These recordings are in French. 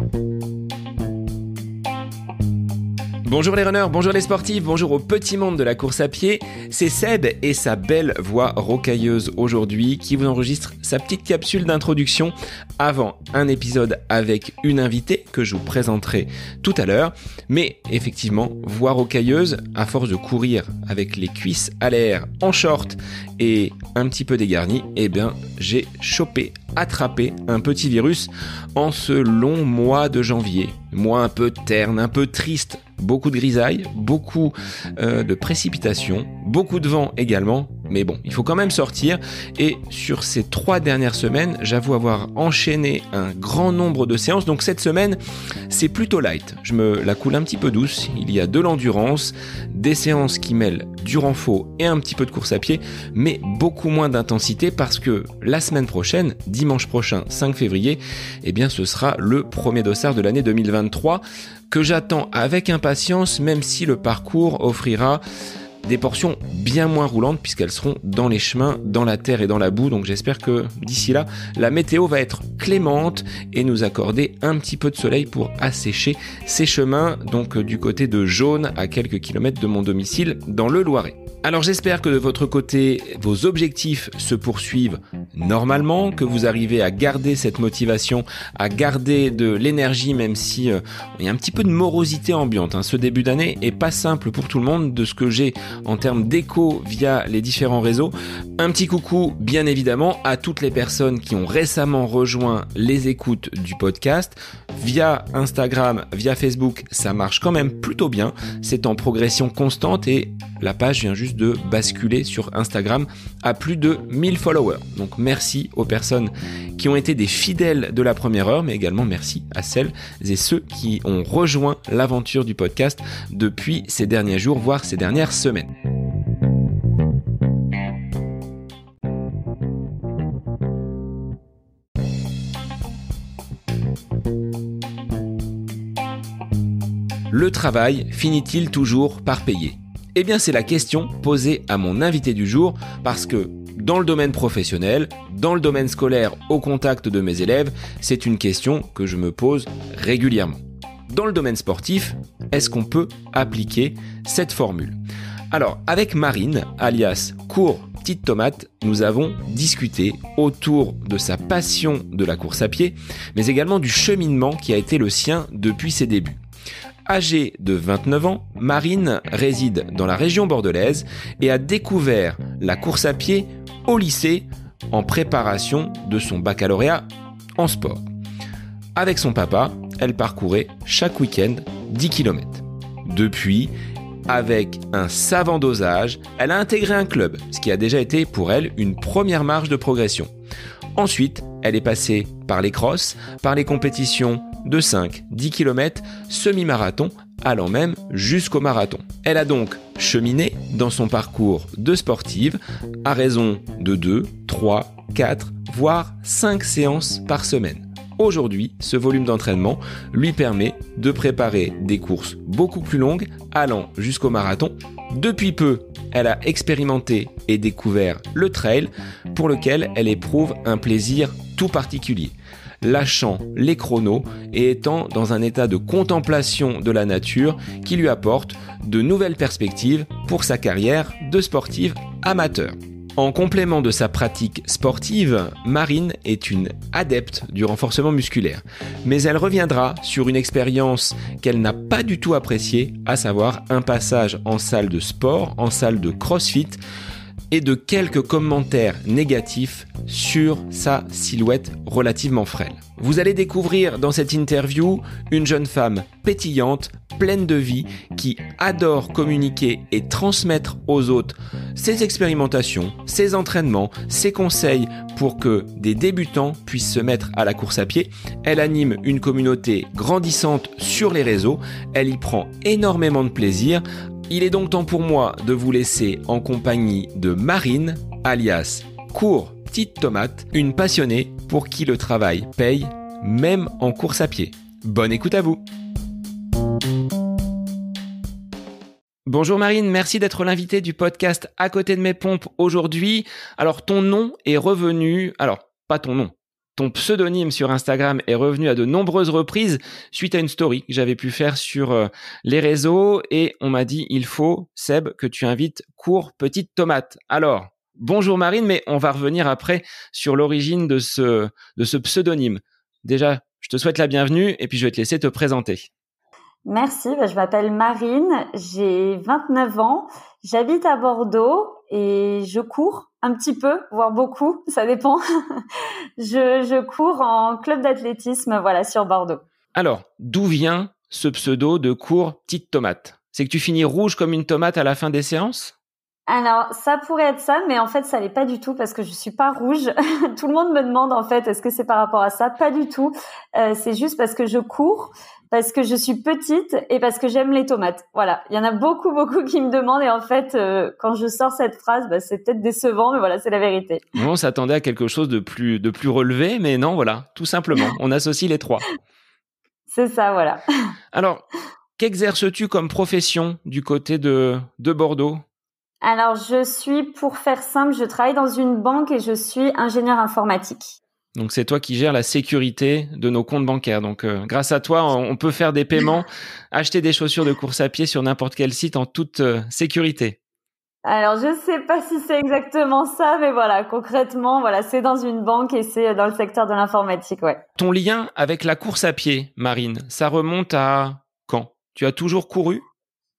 Bye. Bonjour les runners, bonjour les sportifs, bonjour au petit monde de la course à pied. C'est Seb et sa belle voix rocailleuse aujourd'hui qui vous enregistre sa petite capsule d'introduction avant un épisode avec une invitée que je vous présenterai tout à l'heure. Mais effectivement, voix rocailleuse, à force de courir avec les cuisses à l'air en short et un petit peu dégarni, eh bien j'ai chopé, attrapé un petit virus en ce long mois de janvier. Mois un peu terne, un peu triste beaucoup de grisailles, beaucoup euh, de précipitations, beaucoup de vent également. Mais bon, il faut quand même sortir. Et sur ces trois dernières semaines, j'avoue avoir enchaîné un grand nombre de séances. Donc cette semaine, c'est plutôt light. Je me la coule un petit peu douce. Il y a de l'endurance, des séances qui mêlent du renfort et un petit peu de course à pied, mais beaucoup moins d'intensité parce que la semaine prochaine, dimanche prochain, 5 février, eh bien ce sera le premier dossard de l'année 2023 que j'attends avec impatience, même si le parcours offrira des portions bien moins roulantes puisqu'elles seront dans les chemins, dans la terre et dans la boue. Donc j'espère que d'ici là, la météo va être clémente et nous accorder un petit peu de soleil pour assécher ces chemins, donc du côté de Jaune à quelques kilomètres de mon domicile dans le Loiret. Alors j'espère que de votre côté, vos objectifs se poursuivent normalement, que vous arrivez à garder cette motivation, à garder de l'énergie même si euh, il y a un petit peu de morosité ambiante. Hein. Ce début d'année est pas simple pour tout le monde de ce que j'ai en termes d'écho via les différents réseaux. Un petit coucou bien évidemment à toutes les personnes qui ont récemment rejoint les écoutes du podcast. Via Instagram, via Facebook, ça marche quand même plutôt bien. C'est en progression constante et la page vient juste de basculer sur Instagram à plus de 1000 followers. Donc merci aux personnes qui ont été des fidèles de la première heure, mais également merci à celles et ceux qui ont rejoint l'aventure du podcast depuis ces derniers jours, voire ces dernières semaines. Le travail finit-il toujours par payer? Eh bien c'est la question posée à mon invité du jour parce que dans le domaine professionnel, dans le domaine scolaire, au contact de mes élèves, c'est une question que je me pose régulièrement. Dans le domaine sportif, est-ce qu'on peut appliquer cette formule? Alors avec Marine, alias Cours Petite Tomate, nous avons discuté autour de sa passion de la course à pied, mais également du cheminement qui a été le sien depuis ses débuts. Âgée de 29 ans, Marine réside dans la région bordelaise et a découvert la course à pied au lycée en préparation de son baccalauréat en sport. Avec son papa, elle parcourait chaque week-end 10 km. Depuis, avec un savant dosage, elle a intégré un club, ce qui a déjà été pour elle une première marge de progression. Ensuite, elle est passée par les crosses, par les compétitions de 5, 10 km, semi-marathon, allant même jusqu'au marathon. Elle a donc cheminé dans son parcours de sportive à raison de 2, 3, 4, voire 5 séances par semaine. Aujourd'hui, ce volume d'entraînement lui permet de préparer des courses beaucoup plus longues allant jusqu'au marathon. Depuis peu, elle a expérimenté et découvert le trail pour lequel elle éprouve un plaisir tout particulier lâchant les chronos et étant dans un état de contemplation de la nature qui lui apporte de nouvelles perspectives pour sa carrière de sportive amateur. En complément de sa pratique sportive, Marine est une adepte du renforcement musculaire. Mais elle reviendra sur une expérience qu'elle n'a pas du tout appréciée, à savoir un passage en salle de sport, en salle de crossfit, et de quelques commentaires négatifs sur sa silhouette relativement frêle. Vous allez découvrir dans cette interview une jeune femme pétillante, pleine de vie, qui adore communiquer et transmettre aux autres ses expérimentations, ses entraînements, ses conseils pour que des débutants puissent se mettre à la course à pied. Elle anime une communauté grandissante sur les réseaux, elle y prend énormément de plaisir il est donc temps pour moi de vous laisser en compagnie de Marine, alias Cours Petite Tomate, une passionnée pour qui le travail paye, même en course à pied. Bonne écoute à vous Bonjour Marine, merci d'être l'invitée du podcast À côté de mes pompes aujourd'hui. Alors ton nom est revenu, alors pas ton nom, ton pseudonyme sur Instagram est revenu à de nombreuses reprises suite à une story que j'avais pu faire sur euh, les réseaux et on m'a dit il faut, Seb, que tu invites Cours Petite Tomate. Alors, bonjour Marine, mais on va revenir après sur l'origine de ce, de ce pseudonyme. Déjà, je te souhaite la bienvenue et puis je vais te laisser te présenter. Merci, bah, je m'appelle Marine, j'ai 29 ans, j'habite à Bordeaux et je cours un petit peu, voire beaucoup, ça dépend. je, je cours en club d'athlétisme, voilà, sur Bordeaux. Alors, d'où vient ce pseudo de cours petite tomate? C'est que tu finis rouge comme une tomate à la fin des séances? Alors, ça pourrait être ça, mais en fait, ça n'est pas du tout parce que je suis pas rouge. tout le monde me demande en fait, est-ce que c'est par rapport à ça? Pas du tout. Euh, c'est juste parce que je cours, parce que je suis petite et parce que j'aime les tomates. Voilà, il y en a beaucoup, beaucoup qui me demandent et en fait, euh, quand je sors cette phrase, bah, c'est peut-être décevant, mais voilà, c'est la vérité. On s'attendait à quelque chose de plus, de plus relevé, mais non, voilà, tout simplement, on associe les trois. C'est ça, voilà. Alors, qu'exerces-tu comme profession du côté de, de Bordeaux? Alors, je suis, pour faire simple, je travaille dans une banque et je suis ingénieur informatique. Donc c'est toi qui gères la sécurité de nos comptes bancaires. Donc euh, grâce à toi, on peut faire des paiements, acheter des chaussures de course à pied sur n'importe quel site en toute euh, sécurité. Alors je sais pas si c'est exactement ça, mais voilà, concrètement, voilà, c'est dans une banque et c'est dans le secteur de l'informatique, ouais. Ton lien avec la course à pied, Marine, ça remonte à quand? Tu as toujours couru?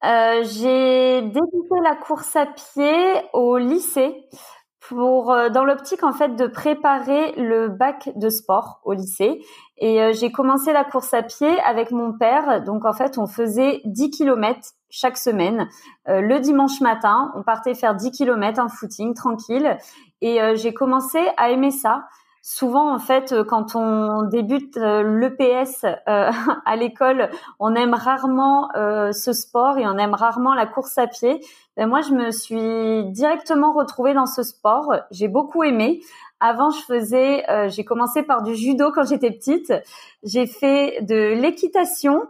Euh, j'ai débuté la course à pied au lycée pour euh, dans l'optique en fait de préparer le bac de sport au lycée. Et euh, j'ai commencé la course à pied avec mon père. Donc en fait on faisait 10 km chaque semaine. Le dimanche matin on partait faire 10 km en footing tranquille. Et j'ai commencé à aimer ça Souvent, en fait, euh, quand on débute euh, l'EPS euh, à l'école, on aime rarement ce sport et on aime rarement la course à pied. Ben, moi, je me suis directement retrouvée dans ce sport. J'ai beaucoup aimé. Avant, je faisais, j'ai commencé par du judo quand j'étais petite. J'ai fait de l'équitation.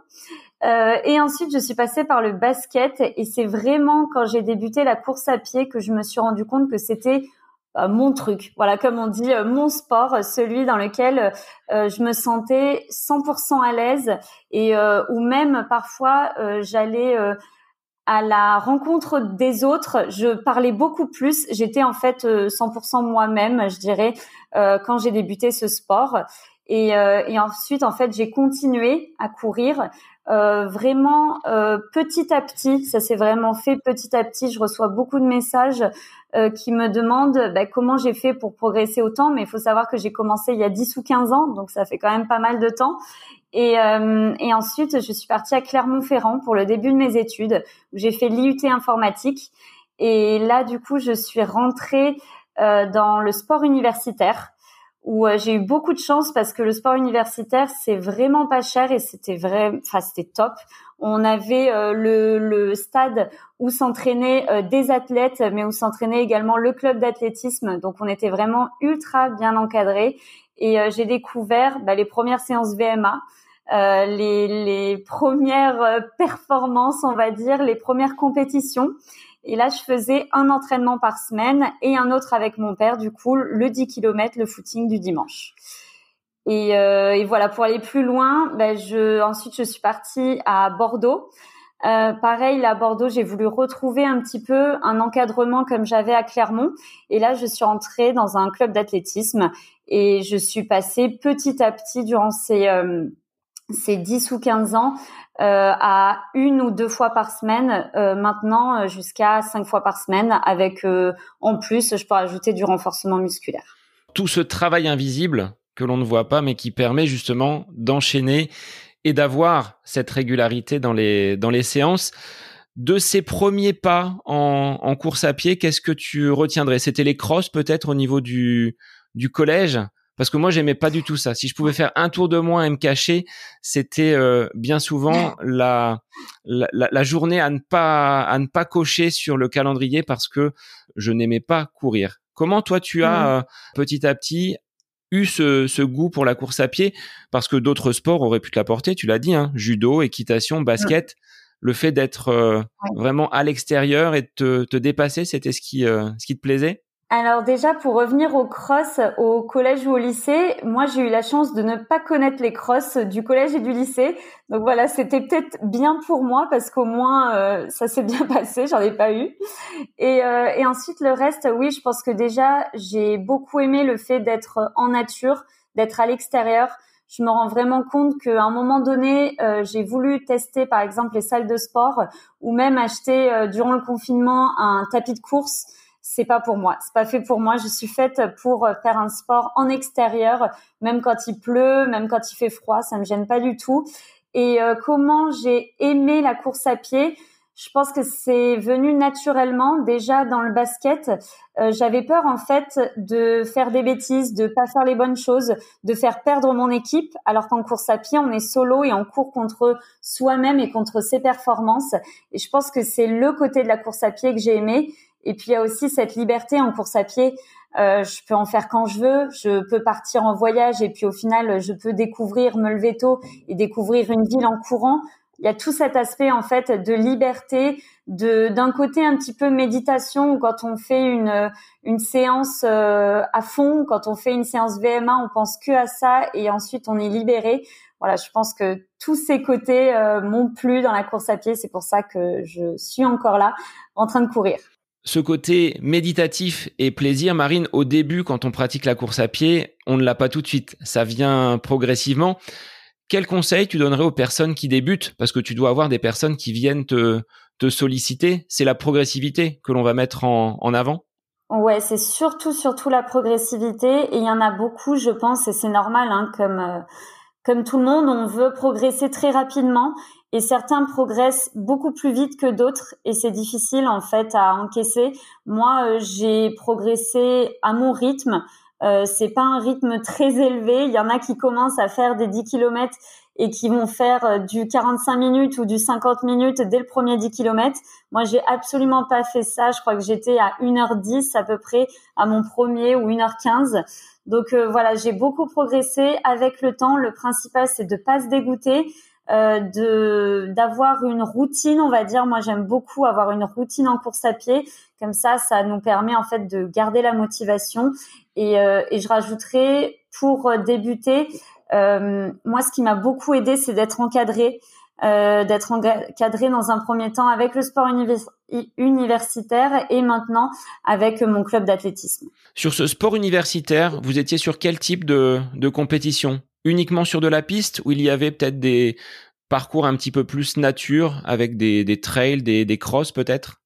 et ensuite, je suis passée par le basket. Et c'est vraiment quand j'ai débuté la course à pied que je me suis rendu compte que c'était euh, mon truc. Voilà, comme on dit, euh, mon sport, euh, celui dans lequel je me sentais 100% à l'aise et où même parfois j'allais à la rencontre des autres, je parlais beaucoup plus. J'étais en fait 100% moi-même, je dirais, quand j'ai débuté ce sport. Et, et ensuite, en fait, j'ai continué à courir euh, vraiment euh, petit à petit, ça s'est vraiment fait petit à petit. Je reçois beaucoup de messages euh, qui me demandent bah, comment j'ai fait pour progresser autant, mais il faut savoir que j'ai commencé il y a 10 ou 15 ans, donc ça fait quand même pas mal de temps. Et, et ensuite, je suis partie à Clermont-Ferrand pour le début de mes études, où j'ai fait l'IUT informatique. Et là, du coup, je suis rentrée dans le sport universitaire où euh, j'ai eu beaucoup de chance parce que le sport universitaire c'est vraiment pas cher et c'était vrai, enfin c'était top. On avait euh, le, le, stade où s'entraînaient euh, des athlètes, mais où s'entraînait également le club d'athlétisme. Donc on était vraiment ultra bien encadré et j'ai découvert bah, les premières séances VMA. les, les premières performances, on va dire, les premières compétitions. Et là, je faisais un entraînement par semaine et un autre avec mon père, du coup, le 10 km, le footing du dimanche. Et, euh, et voilà, pour aller plus loin, ben je, ensuite, je suis partie à Bordeaux. Euh, pareil, là, à Bordeaux, j'ai voulu retrouver un petit peu un encadrement comme j'avais à Clermont. Et là, je suis entrée dans un club d'athlétisme et je suis passée petit à petit durant ces, euh, ces 10 ou 15 ans euh, à une ou deux fois par semaine, euh, maintenant euh, jusqu'à cinq fois par semaine, avec en plus, je peux ajouter du renforcement musculaire. Tout ce travail invisible que l'on ne voit pas, mais qui permet justement d'enchaîner et d'avoir cette régularité dans les dans les séances. De ces premiers pas en, course à pied, qu'est-ce que tu retiendrais? C'était les crosses peut-être au niveau du collège? Parce que moi j'aimais pas du tout ça. Si je pouvais faire un tour de moins et me cacher, c'était euh, bien souvent la, la, la journée à ne pas à ne pas cocher sur le calendrier parce que je n'aimais pas courir. Comment toi tu as mmh. euh, petit à petit eu ce, ce, goût pour la course à pied? Parce que d'autres sports auraient pu te l'apporter, tu l'as dit, hein, judo, équitation, mmh. basket. Le fait d'être euh, vraiment à l'extérieur et de te, te dépasser, c'était ce qui, ce qui te plaisait? Alors déjà, pour revenir au cross au collège ou au lycée, moi j'ai eu la chance de ne pas connaître les crosses du collège et du lycée. Donc voilà, c'était peut-être bien pour moi parce qu'au moins euh, ça s'est bien passé, j'en ai pas eu. Et, euh, et ensuite le reste, oui, je pense que déjà j'ai beaucoup aimé le fait d'être en nature, d'être à l'extérieur. Je me rends vraiment compte qu'à un moment donné, euh, j'ai voulu tester par exemple les salles de sport ou même acheter durant le confinement un tapis de course c'est pas pour moi. C'est pas fait pour moi. Je suis faite pour faire un sport en extérieur, même quand il pleut, même quand il fait froid, ça me gêne pas du tout. Et euh, comment j'ai aimé la course à pied je pense que c'est venu naturellement. Déjà dans le basket, euh, j'avais peur en fait de faire des bêtises, de pas faire les bonnes choses, de faire perdre mon équipe. Alors qu'en course à pied, on est solo et on court contre soi-même et contre ses performances. Et je pense que c'est le côté de la course à pied que j'ai aimé. Et puis il y a aussi cette liberté en course à pied. Euh, je peux en faire quand je veux, je peux partir en voyage et puis au final je peux découvrir, me lever tôt et découvrir une ville en courant. Il y a tout cet aspect en fait de liberté, de d'un côté un petit peu méditation quand on fait une une séance euh, à fond, quand on fait une séance VMA, on pense que à ça et ensuite on est libéré. Voilà, je pense que tous ces côtés euh, m'ont plu dans la course à pied, c'est pour ça que je suis encore là en train de courir ce côté méditatif et plaisir, Marine, au début, quand on pratique la course à pied, on ne l'a pas tout de suite. Ça vient progressivement. Quel conseil tu donnerais aux personnes qui débutent? Parce que tu dois avoir des personnes qui viennent te, te solliciter. C'est la progressivité que l'on va mettre en, en avant Ouais, c'est surtout, surtout la progressivité. Et il y en a beaucoup, je pense, et c'est normal, hein, comme... Euh, comme tout le monde, on veut progresser très rapidement et certains progressent beaucoup plus vite que d'autres et c'est difficile en fait à encaisser. Moi, euh, j'ai progressé à mon rythme. Euh, c'est pas un rythme très élevé. Il y en a qui commencent à faire des 10 km et qui vont faire euh, du 45 minutes ou du 50 minutes dès le premier 10 km. Moi, j'ai absolument pas fait ça. Je crois que j'étais à 1h10 à peu près à mon premier ou 1h15. Donc euh, voilà, j'ai beaucoup progressé avec le temps. Le principal, c'est de pas se dégoûter, euh, de d'avoir une routine, on va dire. Moi, j'aime beaucoup avoir une routine en course à pied. Comme ça, ça nous permet en fait de garder la motivation. Et, euh, et je rajouterai pour débuter, euh, moi, ce qui m'a beaucoup aidé, c'est d'être encadré. D'être encadré dans un premier temps avec le sport universitaire et maintenant avec mon club d'athlétisme. Sur ce sport universitaire, vous étiez sur quel type de, de compétition? Uniquement sur de la piste ou il y avait peut-être des parcours un petit peu plus nature avec des, des trails, des, des crosses peut-être?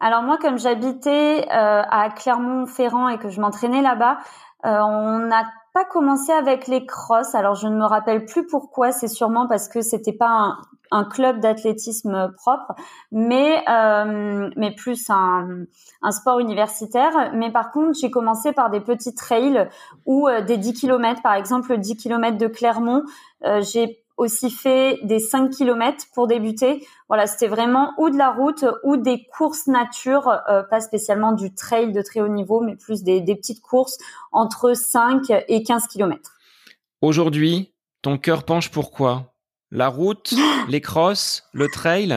Alors moi, comme j'habitais euh, à Clermont-Ferrand et que je m'entraînais là-bas, euh, on a pas commencé avec les crosses. Alors je ne me rappelle plus pourquoi. C'est sûrement parce que c'était pas un, un club d'athlétisme propre, mais euh, mais plus un, sport universitaire. Mais par contre, j'ai commencé par des petits trails ou euh, des 10 km, par exemple le 10 km de Clermont. Euh, j'ai aussi fait des 5 km pour débuter. Voilà, c'était vraiment ou de la route ou des courses nature, pas spécialement du trail de très haut niveau, mais plus des, des petites courses entre 5 et 15 km. Aujourd'hui, ton cœur penche pour quoi? La route, les crosses, le trail?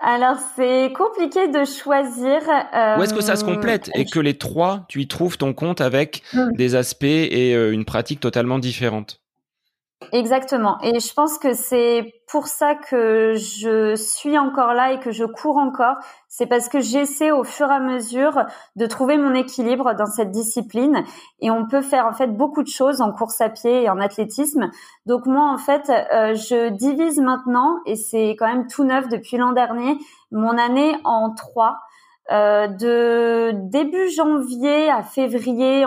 Alors c'est compliqué de choisir. Euh... Ou est-ce que ça se complète et que les trois, tu y trouves ton compte avec mm. des aspects et euh, une pratique totalement différente? Exactement. Et je pense que c'est pour ça que je suis encore là et que je cours encore. C'est parce que j'essaie au fur et à mesure de trouver mon équilibre dans cette discipline. Et on peut faire en fait beaucoup de choses en course à pied et en athlétisme. Donc moi, en fait, euh, je divise maintenant, et c'est quand même tout neuf depuis l'an dernier, mon année en trois. Euh, de début janvier à février,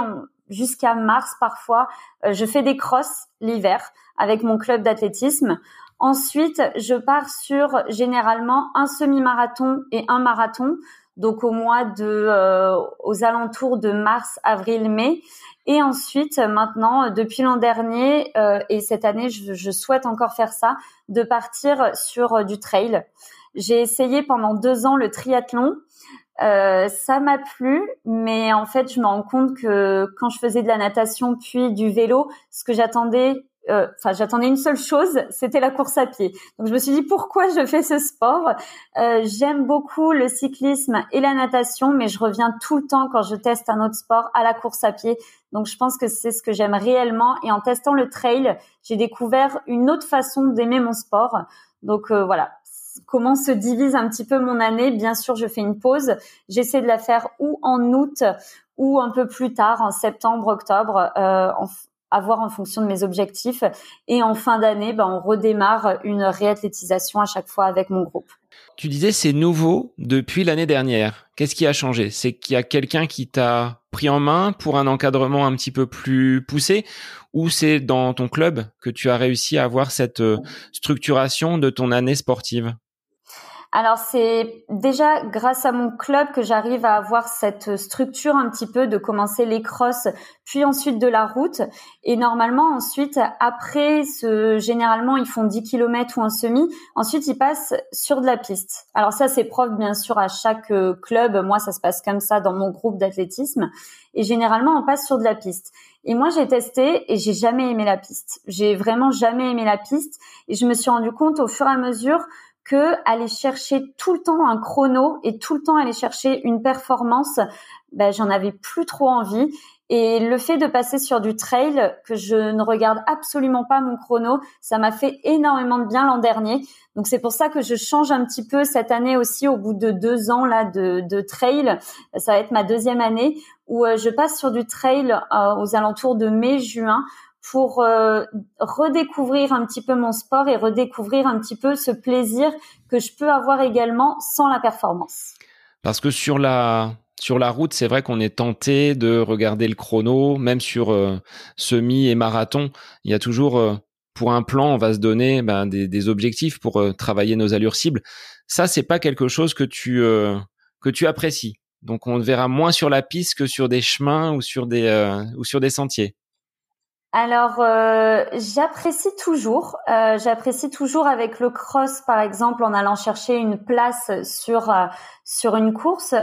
jusqu'à mars parfois, euh, je fais des crosses l'hiver avec mon club d'athlétisme. Ensuite, je pars sur généralement un semi-marathon et un marathon, donc au mois de, euh, aux alentours de mars, avril, mai. Et ensuite, maintenant, depuis l'an dernier euh, et cette année, je, je, souhaite encore faire ça, de partir sur euh, du trail. J'ai essayé pendant deux ans le triathlon. Euh, ça m'a plu, mais en fait, je me rends compte que quand je faisais de la natation puis du vélo, ce que j'attendais euh, enfin j'attendais une seule chose, c'était la course à pied. Donc je me suis dit pourquoi je fais ce sport? Euh, j'aime beaucoup le cyclisme et la natation, mais je reviens tout le temps quand je teste un autre sport à la course à pied. Donc je pense que c'est ce que j'aime réellement. Et en testant le trail, j'ai découvert une autre façon d'aimer mon sport. Donc voilà, comment se divise un petit peu mon année? Bien sûr, je fais une pause. J'essaie de la faire ou en août ou un peu plus tard, en septembre, octobre, euh, à voir en fonction de mes objectifs. Et en fin d'année, ben, on redémarre une réathlétisation à chaque fois avec mon groupe. Tu disais c'est nouveau depuis l'année dernière. Qu'est-ce qui a changé? C'est qu'il y a quelqu'un qui t'a pris en main pour un encadrement un petit peu plus poussé? Ou c'est dans ton club que tu as réussi à avoir cette euh, structuration de ton année sportive? Alors c'est déjà grâce à mon club que j'arrive à avoir cette structure un petit peu de commencer les crosses, puis ensuite de la route. Et normalement ensuite, après, ce, généralement ils font 10 km ou un semi. Ensuite ils passent sur de la piste. Alors ça c'est propre bien sûr à chaque euh, club. Moi ça se passe comme ça dans mon groupe d'athlétisme. Et généralement on passe sur de la piste. Et moi, j'ai testé et j'ai jamais aimé la piste. J'ai vraiment jamais aimé la piste. Et je me suis rendu compte au fur et à mesure que aller chercher tout le temps un chrono et tout le temps aller chercher une performance, ben, j'en avais plus trop envie. Et le fait de passer sur du trail, que je ne regarde absolument pas mon chrono, ça m'a fait énormément de bien l'an dernier. Donc c'est pour ça que je change un petit peu cette année aussi au bout de deux ans là de, de trail. Ça va être ma deuxième année où euh, je passe sur du trail euh, aux alentours de mai-juin pour euh, redécouvrir un petit peu mon sport et redécouvrir un petit peu ce plaisir que je peux avoir également sans la performance. Parce que sur la sur la route, c'est vrai qu'on est tenté de regarder le chrono, même sur euh, semi et marathon. Il y a toujours euh, pour un plan, on va se donner ben, des, objectifs pour travailler nos allures cibles. Ça, c'est pas quelque chose que tu que tu apprécies. Donc, on verra moins sur la piste que sur des chemins ou sur des ou sur des sentiers. Alors, euh, j'apprécie toujours. Euh, j'apprécie toujours avec le cross, par exemple, en allant chercher une place sur euh, sur une course.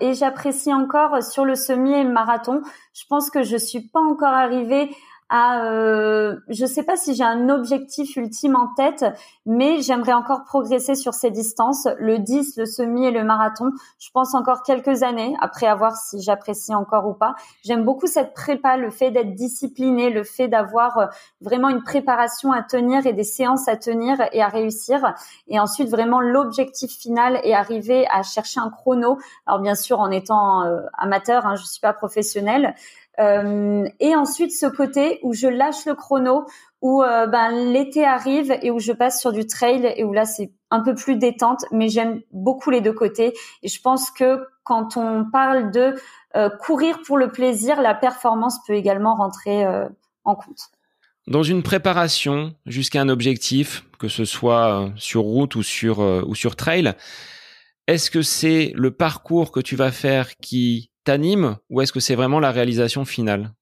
et j'apprécie encore sur le semi marathon. Je pense que je suis pas encore arrivée à, euh, je sais pas si j'ai un objectif ultime en tête, mais j'aimerais encore progresser sur ces distances, le 10, le semi et le marathon. Je pense encore quelques années après avoir si j'apprécie encore ou pas. J'aime beaucoup cette prépa, le fait d'être discipliné, le fait d'avoir euh, vraiment une préparation à tenir et des séances à tenir et à réussir. Et ensuite vraiment l'objectif final est arriver à chercher un chrono. Alors bien sûr en étant euh, amateur, hein, je suis pas professionnelle, euh, et ensuite ce côté où je lâche le chrono, où euh, ben l'été arrive et où je passe sur du trail et où là c'est un peu plus détente, mais j'aime beaucoup les deux côtés. Et je pense que quand on parle de euh, courir pour le plaisir, la performance peut également rentrer en compte. Dans une préparation jusqu'à un objectif, que ce soit sur route ou sur ou sur trail, est-ce que c'est le parcours que tu vas faire qui t'anime ou est-ce que c'est vraiment la réalisation finale?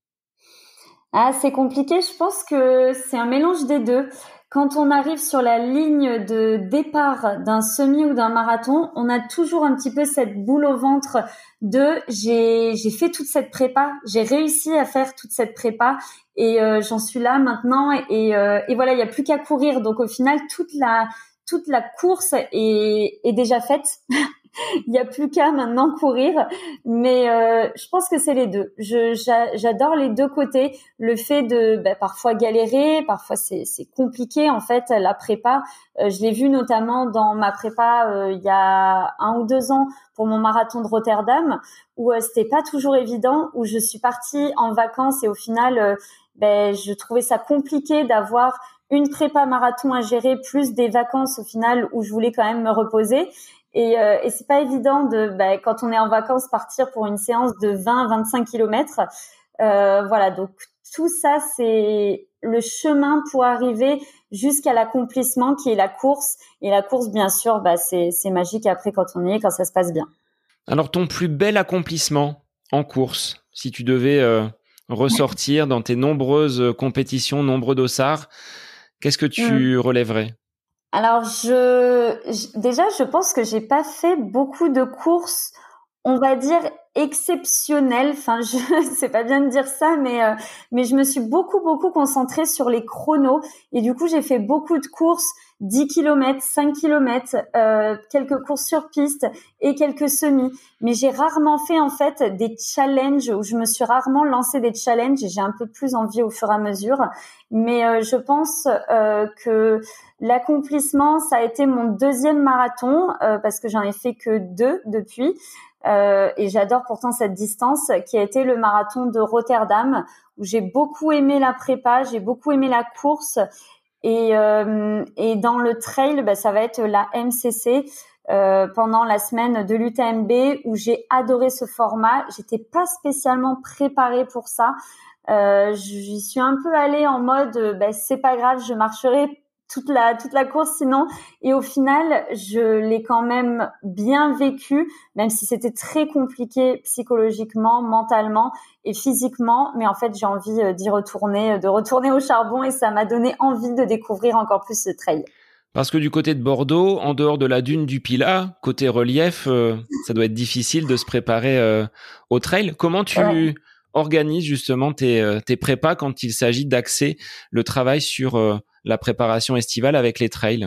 Ah, c'est compliqué. Je pense que c'est un mélange des deux. Quand on arrive sur la ligne de départ d'un semi ou d'un marathon, on a toujours un petit peu cette boule au ventre de j'ai fait toute cette prépa, j'ai réussi à faire toute cette prépa et euh, j'en suis là maintenant et, euh, et voilà, il y a plus qu'à courir. Donc au final, toute la toute la course est, est déjà faite. il n'y a plus qu'à maintenant courir. Mais euh, je pense que c'est les deux. j'adore les deux côtés. Le fait de bah, parfois galérer, parfois c'est, compliqué en fait la prépa. Euh, je l'ai vu notamment dans ma prépa euh, il y a un ou deux ans pour mon marathon de Rotterdam, où c'était pas toujours évident, où je suis partie en vacances et au final, ben, je trouvais ça compliqué d'avoir une prépa marathon à gérer plus des vacances au final où je voulais quand même me reposer et, euh, et c'est pas évident de, bah, quand on est en vacances, partir pour une séance de 20-25 kilomètres. Euh, voilà, donc tout ça, c'est le chemin pour arriver jusqu'à l'accomplissement qui est la course. Et la course, bien sûr, bah, c'est magique après quand on y est, quand ça se passe bien. Alors, ton plus bel accomplissement en course, si tu devais euh, ressortir dans tes nombreuses compétitions, nombreux dossards, qu'est-ce que tu mmh. relèverais? Alors je déjà je pense que j'ai pas fait beaucoup de courses, on va dire exceptionnel. Enfin, je sais pas bien de dire ça, mais euh, mais je me suis beaucoup beaucoup concentrée sur les chronos et du coup j'ai fait beaucoup de courses, 10 km, 5 km, euh, quelques courses sur piste et quelques semis. Mais j'ai rarement fait en fait des challenges où je me suis rarement lancé des challenges. J'ai un peu plus envie au fur et à mesure, mais euh, je pense euh, que l'accomplissement ça a été mon deuxième marathon parce que j'en ai fait que deux depuis. Euh, et j'adore pourtant cette distance qui a été le marathon de Rotterdam où j'ai beaucoup aimé la prépa, j'ai beaucoup aimé la course et, euh, et dans le trail, bah, ça va être la MCC euh, pendant la semaine de l'UTMB où j'ai adoré ce format. J'étais pas spécialement préparée pour ça. Euh, J'y suis un peu allée en mode, bah, c'est pas grave, je marcherai toute la toute la course sinon. Et au final je l'ai quand même bien vécu même si c'était très compliqué psychologiquement mentalement et physiquement. Mais en fait j'ai envie euh, d'y retourner euh, de retourner au charbon et ça m'a donné envie de découvrir encore plus ce trail. Parce que du côté de Bordeaux, en dehors de la dune du Pilat, côté relief, euh, ça doit être difficile de se préparer au trail. Comment tu organises justement tes, tes prépas quand il s'agit d'axer le travail sur la préparation estivale avec les trails?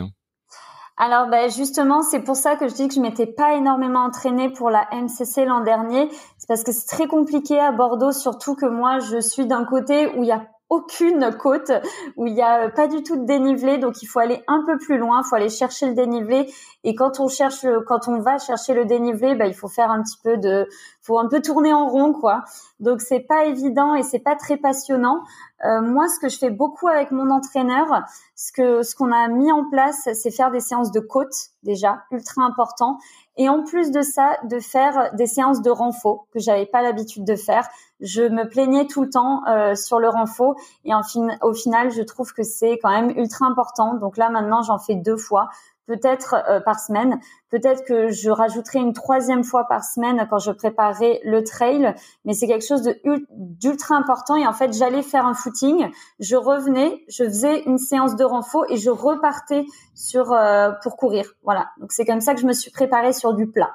Alors ben justement, c'est pour ça que je dis que je m'étais pas énormément entraînée pour la MCC l'an dernier. C'est parce que c'est très compliqué à Bordeaux, surtout que moi je suis d'un côté où il y a aucune côte où il y a pas du tout de dénivelé. Donc il faut aller un peu plus loin il faut aller chercher le dénivelé. Et quand on cherche quand on va chercher le dénivelé bah, il faut faire un petit peu de faut un peu tourner en rond quoi. Donc c'est pas évident et c'est pas très passionnant. Euh, moi, ce que je fais beaucoup avec mon entraîneur, ce que ce qu'on a mis en place, c'est faire des séances de côte déjà, ultra important, et en plus de ça, de faire des séances de renfort que j'avais pas l'habitude de faire. Je me plaignais tout le temps euh, sur le renfort, et en fin, au final, je trouve que c'est quand même ultra important. Donc là, maintenant, j'en fais deux fois peut-être euh, par semaine. Peut-être que je rajouterai une troisième fois par semaine quand je préparerai le trail, mais c'est quelque chose d'ultra important. Et en fait, j'allais faire un footing, je revenais, je faisais une séance de renfort et je repartais sur euh, pour courir. Voilà. Donc c'est comme ça que je me suis préparée sur du plat.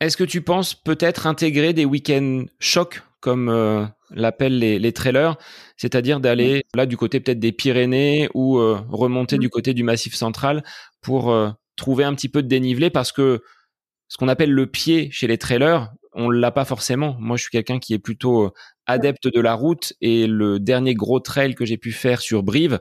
Est-ce que tu penses peut-être intégrer des week-ends chocs comme euh, l'appellent les, les trailers, c'est-à-dire d'aller là du côté peut-être des Pyrénées ou remonter du côté du Massif central pour euh, trouver un petit peu de dénivelé parce que ce qu'on appelle le pied chez les trailers, on l'a pas forcément. Moi, je suis quelqu'un qui est plutôt euh, adepte de la route et le dernier gros trail que j'ai pu faire sur Brive,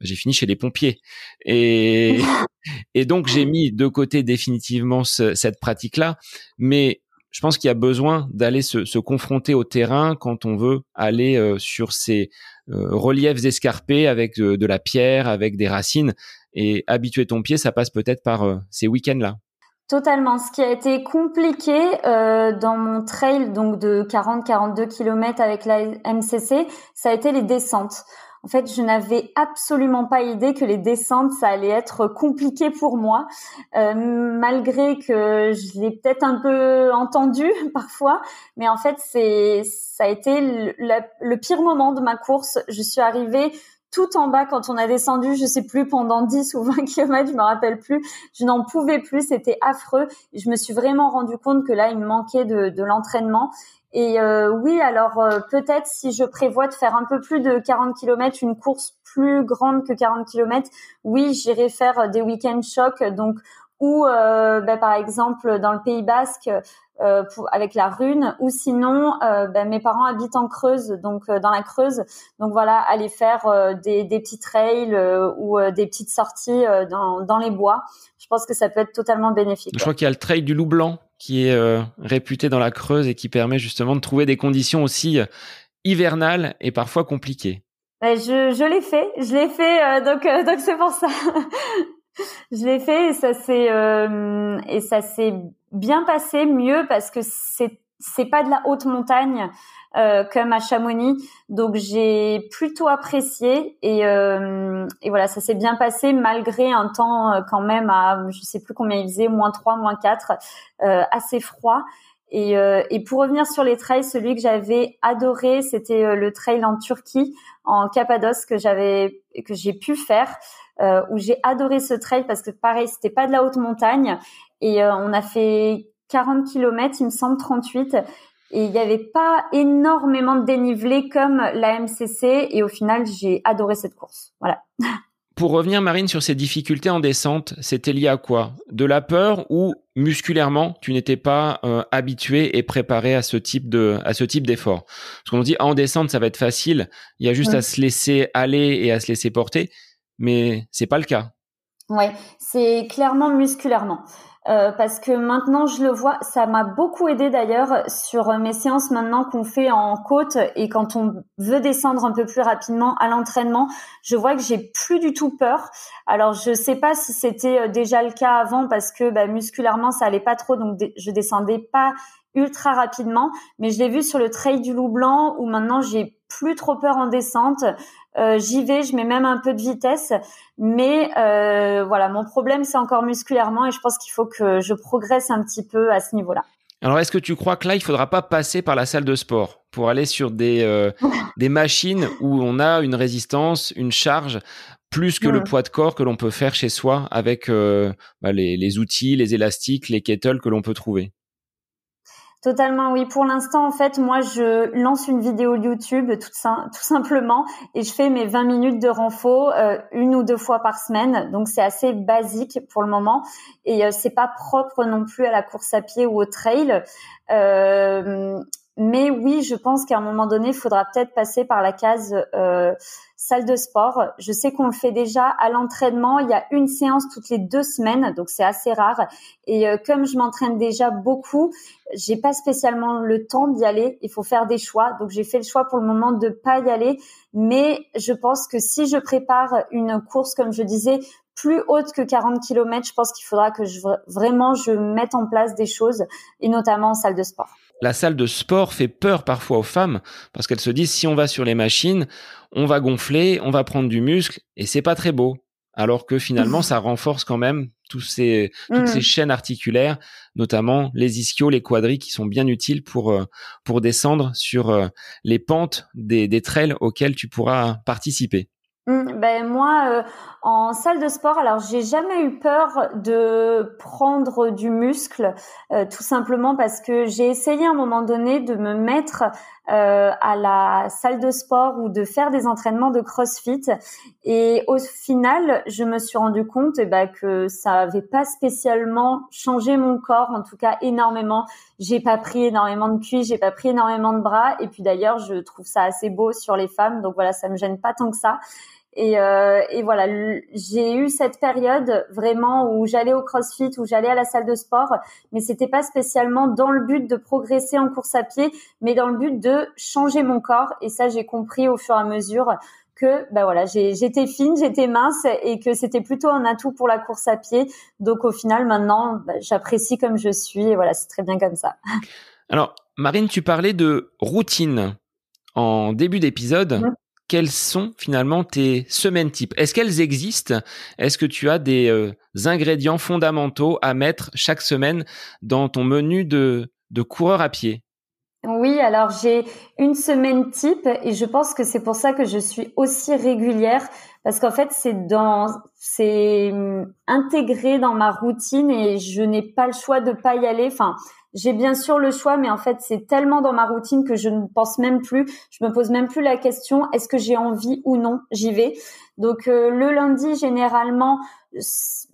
j'ai fini chez les pompiers. Et, et donc, j'ai mis de côté définitivement cette pratique-là. Mais je pense qu'il y a besoin d'aller se, se, confronter au terrain quand on veut aller euh, sur ces reliefs escarpés avec de, la pierre, avec des racines. Et habituer ton pied, ça passe peut-être par euh, ces week-ends-là. Totalement. Ce qui a été compliqué euh, dans mon trail donc de 40-42 km avec la MCC, ça a été les descentes. En fait, je n'avais absolument pas idée que les descentes, ça allait être compliqué pour moi, euh, malgré que je l'ai peut-être un peu entendu parfois. Mais en fait, c'est ça a été le, pire moment de ma course. Je suis arrivée tout en bas quand on a descendu, je sais plus pendant 10 ou 20 km, je me rappelle plus. Je n'en pouvais plus, c'était affreux. Je me suis vraiment rendu compte que là, il me manquait de, de l'entraînement. Et euh, oui, alors euh, peut-être si je prévois de faire un peu plus de 40 km, une course plus grande que 40 km, oui, j'irai faire des week-end chocs. Donc ou euh, bah, par exemple dans le Pays Basque euh, avec la Rune, ou sinon euh, bah, mes parents habitent en Creuse, donc euh, dans la Creuse, donc voilà aller faire euh, des, des petits trails ou des petites sorties dans, dans les bois. Je pense que ça peut être totalement bénéfique. Je crois qu'il y a le trail du Loup Blanc qui est réputé dans la Creuse et qui permet justement de trouver des conditions aussi hivernales et parfois compliquées. je, je l'ai fait, je l'ai fait, donc donc c'est pour ça. je l'ai fait et ça s'est euh, et ça s'est bien passé, mieux parce que c'est c'est pas de la haute montagne euh, comme à Chamonix, donc j'ai plutôt apprécié et euh, et voilà ça s'est bien passé malgré un temps euh, quand même à je sais plus combien il faisait moins 3, moins 4, euh, assez froid. Et, euh, et, pour revenir sur les trails, celui que j'avais adoré, c'était le trail en Turquie, en Cappadoce que j'avais que j'ai pu faire où j'ai adoré ce trail parce que pareil, c'était pas de la haute montagne et on a fait 40 km, il me semble 38. Et il n'y avait pas énormément de dénivelé comme la MCC. Et au final, j'ai adoré cette course. Voilà. Pour revenir, Marine, sur ces difficultés en descente, c'était lié à quoi? De la peur ou musculairement, tu n'étais pas euh, habitué et préparé à ce type de à ce type d'effort? Parce qu'on dit en descente, ça va être facile, il y a juste à se laisser aller et à se laisser porter, mais c'est pas le cas. Ouais, c'est clairement musculairement. Euh, parce que maintenant je le vois, ça m'a beaucoup aidé d'ailleurs sur mes séances maintenant qu'on fait en côte et quand on veut descendre un peu plus rapidement à l'entraînement, je vois que j'ai plus du tout peur. Alors je sais pas si c'était euh, déjà le cas avant parce que bah, musculairement ça allait pas trop donc je descendais pas ultra rapidement, mais je l'ai vu sur le trail du Loup Blanc où maintenant j'ai plus trop peur en descente. Euh, j'y vais, je mets même un peu de vitesse, mais euh, voilà, mon problème c'est encore musculairement et je pense qu'il faut que je progresse un petit peu à ce niveau-là. Alors, est-ce que tu crois que là, il faudra pas passer par la salle de sport pour aller sur des, euh, des machines où on a une résistance, une charge plus que le poids de corps que l'on peut faire chez soi avec bah, les, les, outils, les élastiques, les kettles que l'on peut trouver? Totalement, oui. Pour l'instant, en fait, moi, je lance une vidéo YouTube tout, simplement et je fais mes 20 minutes de renfo euh, une ou deux fois par semaine. Donc, c'est assez basique pour le moment et euh, c'est pas propre non plus à la course à pied ou au trail. Euh, mais oui, je pense qu'à un moment donné, il faudra peut-être passer par la case euh, salle de sport. Je sais qu'on le fait déjà à l'entraînement. Il y a une séance toutes les deux semaines, donc c'est assez rare. Et euh, comme je m'entraîne déjà beaucoup, j'ai pas spécialement le temps d'y aller. Il faut faire des choix. Donc j'ai fait le choix pour le moment de pas y aller. Mais je pense que si je prépare une course, comme je disais, plus haute que 40 km, je pense qu'il faudra que je, vraiment je mette en place des choses, et notamment en salle de sport la salle de sport fait peur parfois aux femmes parce qu'elles se disent si on va sur les machines, on va gonfler, on va prendre du muscle et c'est pas très beau. Alors que finalement, ça renforce quand même tous ces, toutes ces mm. chaînes articulaires, notamment les ischios, les quadris, qui sont bien utiles pour euh, pour descendre sur euh, les pentes des, des trails auxquels tu pourras participer. Mm, ben moi, euh, en salle de sport, alors j'ai jamais eu peur de prendre du muscle, euh, tout simplement parce que j'ai essayé à un moment donné de me mettre euh, à la salle de sport ou de faire des entraînements de CrossFit, et au final, je me suis rendu compte eh ben, que ça avait pas spécialement changé mon corps, en tout cas énormément. J'ai pas pris énormément de cuisses, j'ai pas pris énormément de bras, et puis d'ailleurs, je trouve ça assez beau sur les femmes, donc voilà, ça me gêne pas tant que ça. Et, euh, et voilà, j'ai eu cette période vraiment où j'allais au CrossFit, où j'allais à la salle de sport, mais c'était pas spécialement dans le but de progresser en course à pied, mais dans le but de changer mon corps. Et ça, j'ai compris au fur et à mesure que ben voilà, j'étais fine, j'étais mince et que c'était plutôt un atout pour la course à pied. Donc au final, maintenant, ben, j'apprécie comme je suis et voilà, c'est très bien comme ça. Alors, Marine, tu parlais de routine en début d'épisode. Mmh quelles sont finalement tes semaines types? Est-ce qu'elles existent? Est-ce que tu as des euh, ingrédients fondamentaux à mettre chaque semaine dans ton menu de, de coureur à pied? Oui, alors j'ai une semaine type et je pense que c'est pour ça que je suis aussi régulière parce qu'en fait c'est dans c'est hum, intégré dans ma routine et je n'ai pas le choix de pas y aller. Enfin, j'ai bien sûr le choix, mais en fait, c'est tellement dans ma routine que je ne pense même plus, je me pose même plus la question est-ce que j'ai envie ou non, j'y vais. Donc euh, le lundi, généralement,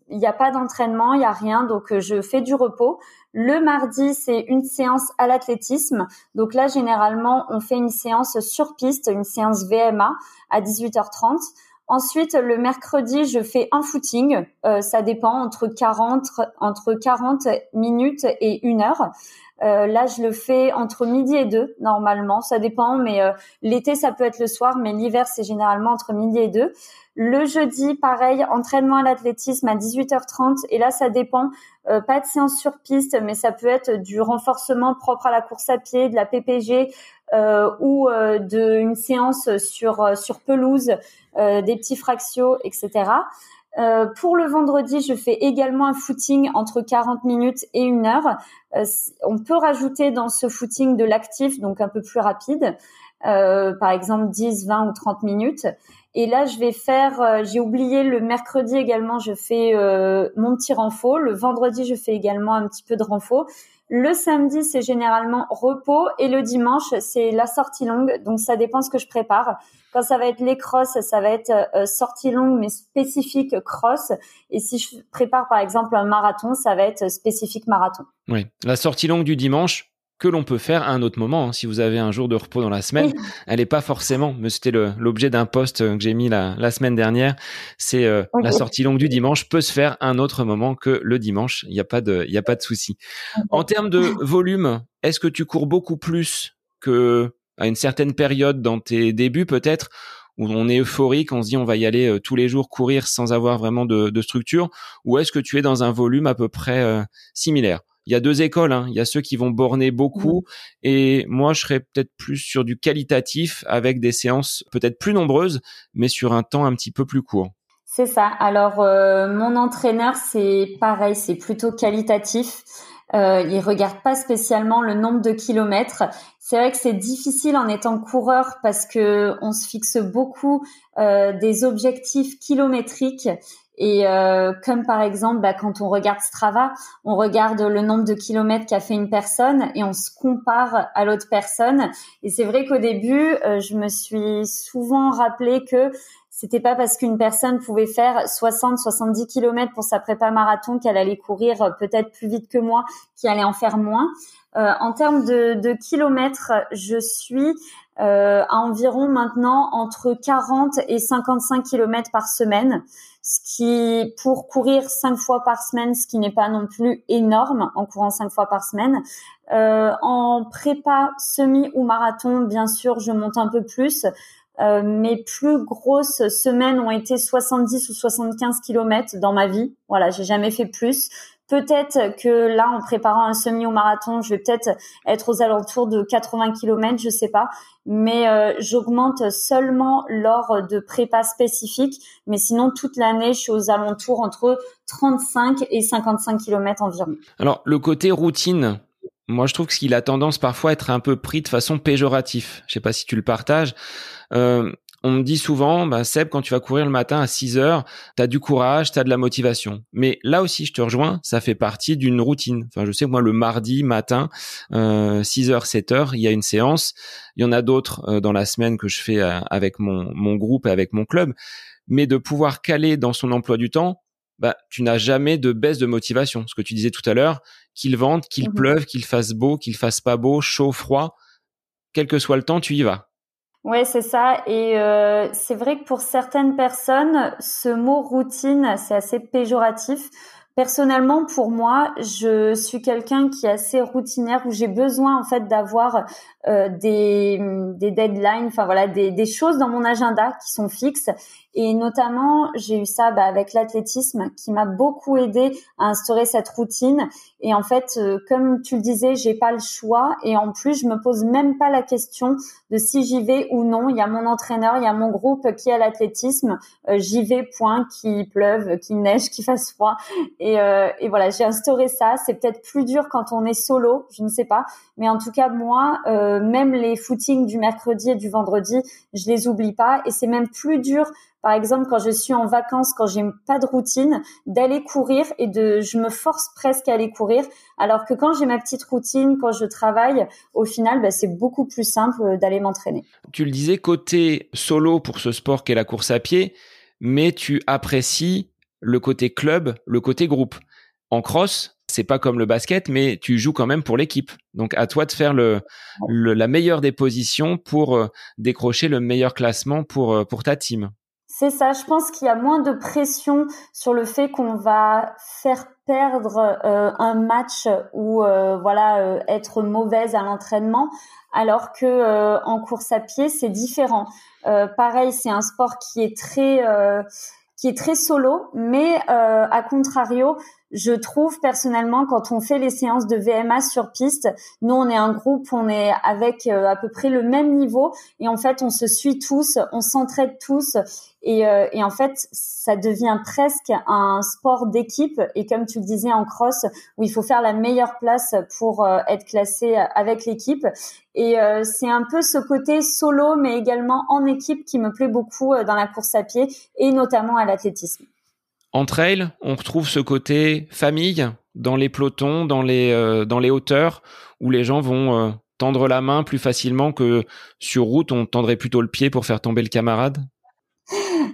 il n'y a pas d'entraînement, il n'y a rien, donc euh, je fais du repos. Le mardi, c'est une séance à l'athlétisme. Donc là, généralement, on fait une séance sur piste, une séance VMA à 18h30. Ensuite, le mercredi, je fais un footing. Euh, ça dépend entre 40 entre 40 minutes et une heure. Euh, là, je le fais entre midi et deux normalement. Ça dépend, mais euh, l'été ça peut être le soir, mais l'hiver c'est généralement entre midi et deux. Le jeudi, pareil, entraînement à l'athlétisme à 18h30. Et là, ça dépend. pas de séance sur piste, mais ça peut être du renforcement propre à la course à pied, de la PPG, euh, ou euh, d'une séance sur euh, sur pelouse, des petits fractios, etc. pour le vendredi, je fais également un footing entre 40 minutes et une heure. on peut rajouter dans ce footing de l'actif, donc un peu plus rapide, par exemple 10, 20 ou 30 minutes. Et là, je vais faire, j'ai oublié le mercredi également, je fais mon petit renfort. Le vendredi, je fais également un petit peu de renfort. Le samedi, c'est généralement repos et le dimanche, c'est la sortie longue. Donc ça dépend ce que je prépare. Quand ça va être les crosses, ça va être euh, sortie longue mais spécifique cross. Et si je prépare par exemple un marathon, ça va être spécifique marathon. Oui, la sortie longue du dimanche, que l'on peut faire à un autre moment. Hein. Si vous avez un jour de repos dans la semaine, elle n'est pas forcément, mais c'était l'objet d'un post que j'ai mis la, la, semaine dernière, c'est euh, la sortie longue du dimanche peut se faire à un autre moment que le dimanche. Il n'y a pas de, il a pas de souci. En termes de volume, est-ce que tu cours beaucoup plus que à une certaine période dans tes débuts peut-être où on est euphorique, on se dit on va y aller euh, tous les jours courir sans avoir vraiment de, de structure, ou est-ce que tu es dans un volume à peu près euh, similaire? Il y a deux écoles. Hein. Il y a ceux qui vont borner beaucoup et moi, je serais peut-être plus sur du qualitatif avec des séances peut-être plus nombreuses, mais sur un temps un petit peu plus court. C'est ça. Alors, euh, mon entraîneur, c'est pareil, c'est plutôt qualitatif. Euh, il regarde pas spécialement le nombre de kilomètres. C'est vrai que c'est difficile en étant coureur parce que on se fixe beaucoup euh, des objectifs kilométriques et euh, comme par exemple, bah, quand on regarde Strava, on regarde le nombre de kilomètres qu'a fait une personne et on se compare à l'autre personne. Et c'est vrai qu'au début, euh, je me suis souvent rappelé que c'était pas parce qu'une personne pouvait faire 60, 70 kilomètres pour sa prépa marathon qu'elle allait courir peut-être plus vite que moi, qu'elle allait en faire moins. Euh, en termes de, de, kilomètres, je suis euh, à environ maintenant entre 40 et 55 kilomètres par semaine ce qui pour courir cinq fois par semaine, ce qui n'est pas non plus énorme en courant cinq fois par semaine. Euh, en prépa semi ou marathon, bien sûr, je monte un peu plus. Euh, mes plus grosses semaines ont été 70 ou 75 kilomètres dans ma vie. Voilà, j'ai jamais fait plus. Peut-être que là, en préparant un semi au marathon, je vais peut-être être aux alentours de 80 km, je sais pas. Mais euh, j'augmente seulement lors de prépa spécifiques. Mais sinon, toute l'année, je suis aux alentours entre 35 et 55 km environ. Alors, le côté routine, moi, je trouve qu'il a tendance parfois à être un peu pris de façon péjorative. Je sais pas si tu le partages. Euh, on me dit souvent, bah, Seb, quand tu vas courir le matin à 6 heures, tu as du courage, tu as de la motivation. Mais là aussi, je te rejoins, ça fait partie d'une routine. Enfin, je sais, moi, le mardi matin, euh, 6 heures, 7 heures, il y a une séance. Il y en a d'autres euh, dans la semaine que je fais euh, avec mon, mon groupe et avec mon club. Mais de pouvoir caler dans son emploi du temps, bah, tu n'as jamais de baisse de motivation. Ce que tu disais tout à l'heure, qu'il vente, qu'il mmh pleuve, qu'il fasse beau, qu'il fasse pas beau, chaud, froid, quel que soit le temps, tu y vas. Ouais, c'est ça. Et euh, c'est vrai que pour certaines personnes, ce mot routine, c'est assez péjoratif. Personnellement, pour moi, je suis quelqu'un qui est assez routinaire où j'ai besoin en fait d'avoir euh, des, des deadlines, enfin voilà, des, des choses dans mon agenda qui sont fixes et notamment, j'ai eu ça bah, avec l'athlétisme qui m'a beaucoup aidé à instaurer cette routine. Et en fait, euh, comme tu le disais, j'ai pas le choix. Et en plus, je me pose même pas la question de si j'y vais ou non. Il y a mon entraîneur, il y a mon groupe qui à l'athlétisme. Euh, j'y vais, point, qu'il pleuve, qu'il neige, qu'il fasse froid. Et, euh, et voilà, j'ai instauré ça. C'est peut-être plus dur quand on est solo, je ne sais pas. Mais en tout cas, moi, même les footings du mercredi et du vendredi, je les oublie pas. Et c'est même plus dur par exemple, quand je suis en vacances, quand j'ai pas de routine, d'aller courir et de, je me force presque à aller courir. Alors que quand j'ai ma petite routine, quand je travaille, au final, bah, c'est beaucoup plus simple d'aller m'entraîner. Tu le disais, côté solo pour ce sport qu'est la course à pied, mais tu apprécies le côté club, le côté groupe. En cross, c'est pas comme le basket, mais tu joues quand même pour l'équipe. Donc à toi de faire le, la meilleure des positions pour euh, décrocher le meilleur classement pour, euh, pour ta team. C'est ça, je pense qu'il y a moins de pression sur le fait qu'on va faire perdre euh, un match ou euh, voilà euh, être mauvaise à l'entraînement alors que en course à pied c'est différent. pareil, c'est un sport qui est très qui est très solo, mais à contrario, je trouve personnellement quand on fait les séances de VMA sur piste, nous on est un groupe, on est avec à peu près le même niveau et en fait on se suit tous, on s'entraide tous et, euh, et, en fait, ça devient presque un sport d'équipe. Et comme tu le disais en cross, où il faut faire la meilleure place pour euh, être classé avec l'équipe. Et euh, c'est un peu ce côté solo, mais également en équipe qui me plaît beaucoup dans la course à pied et notamment à l'athlétisme. En trail, on retrouve ce côté famille, dans les pelotons, dans les, dans les hauteurs, où les gens vont tendre la main plus facilement que sur route, on tendrait plutôt le pied pour faire tomber le camarade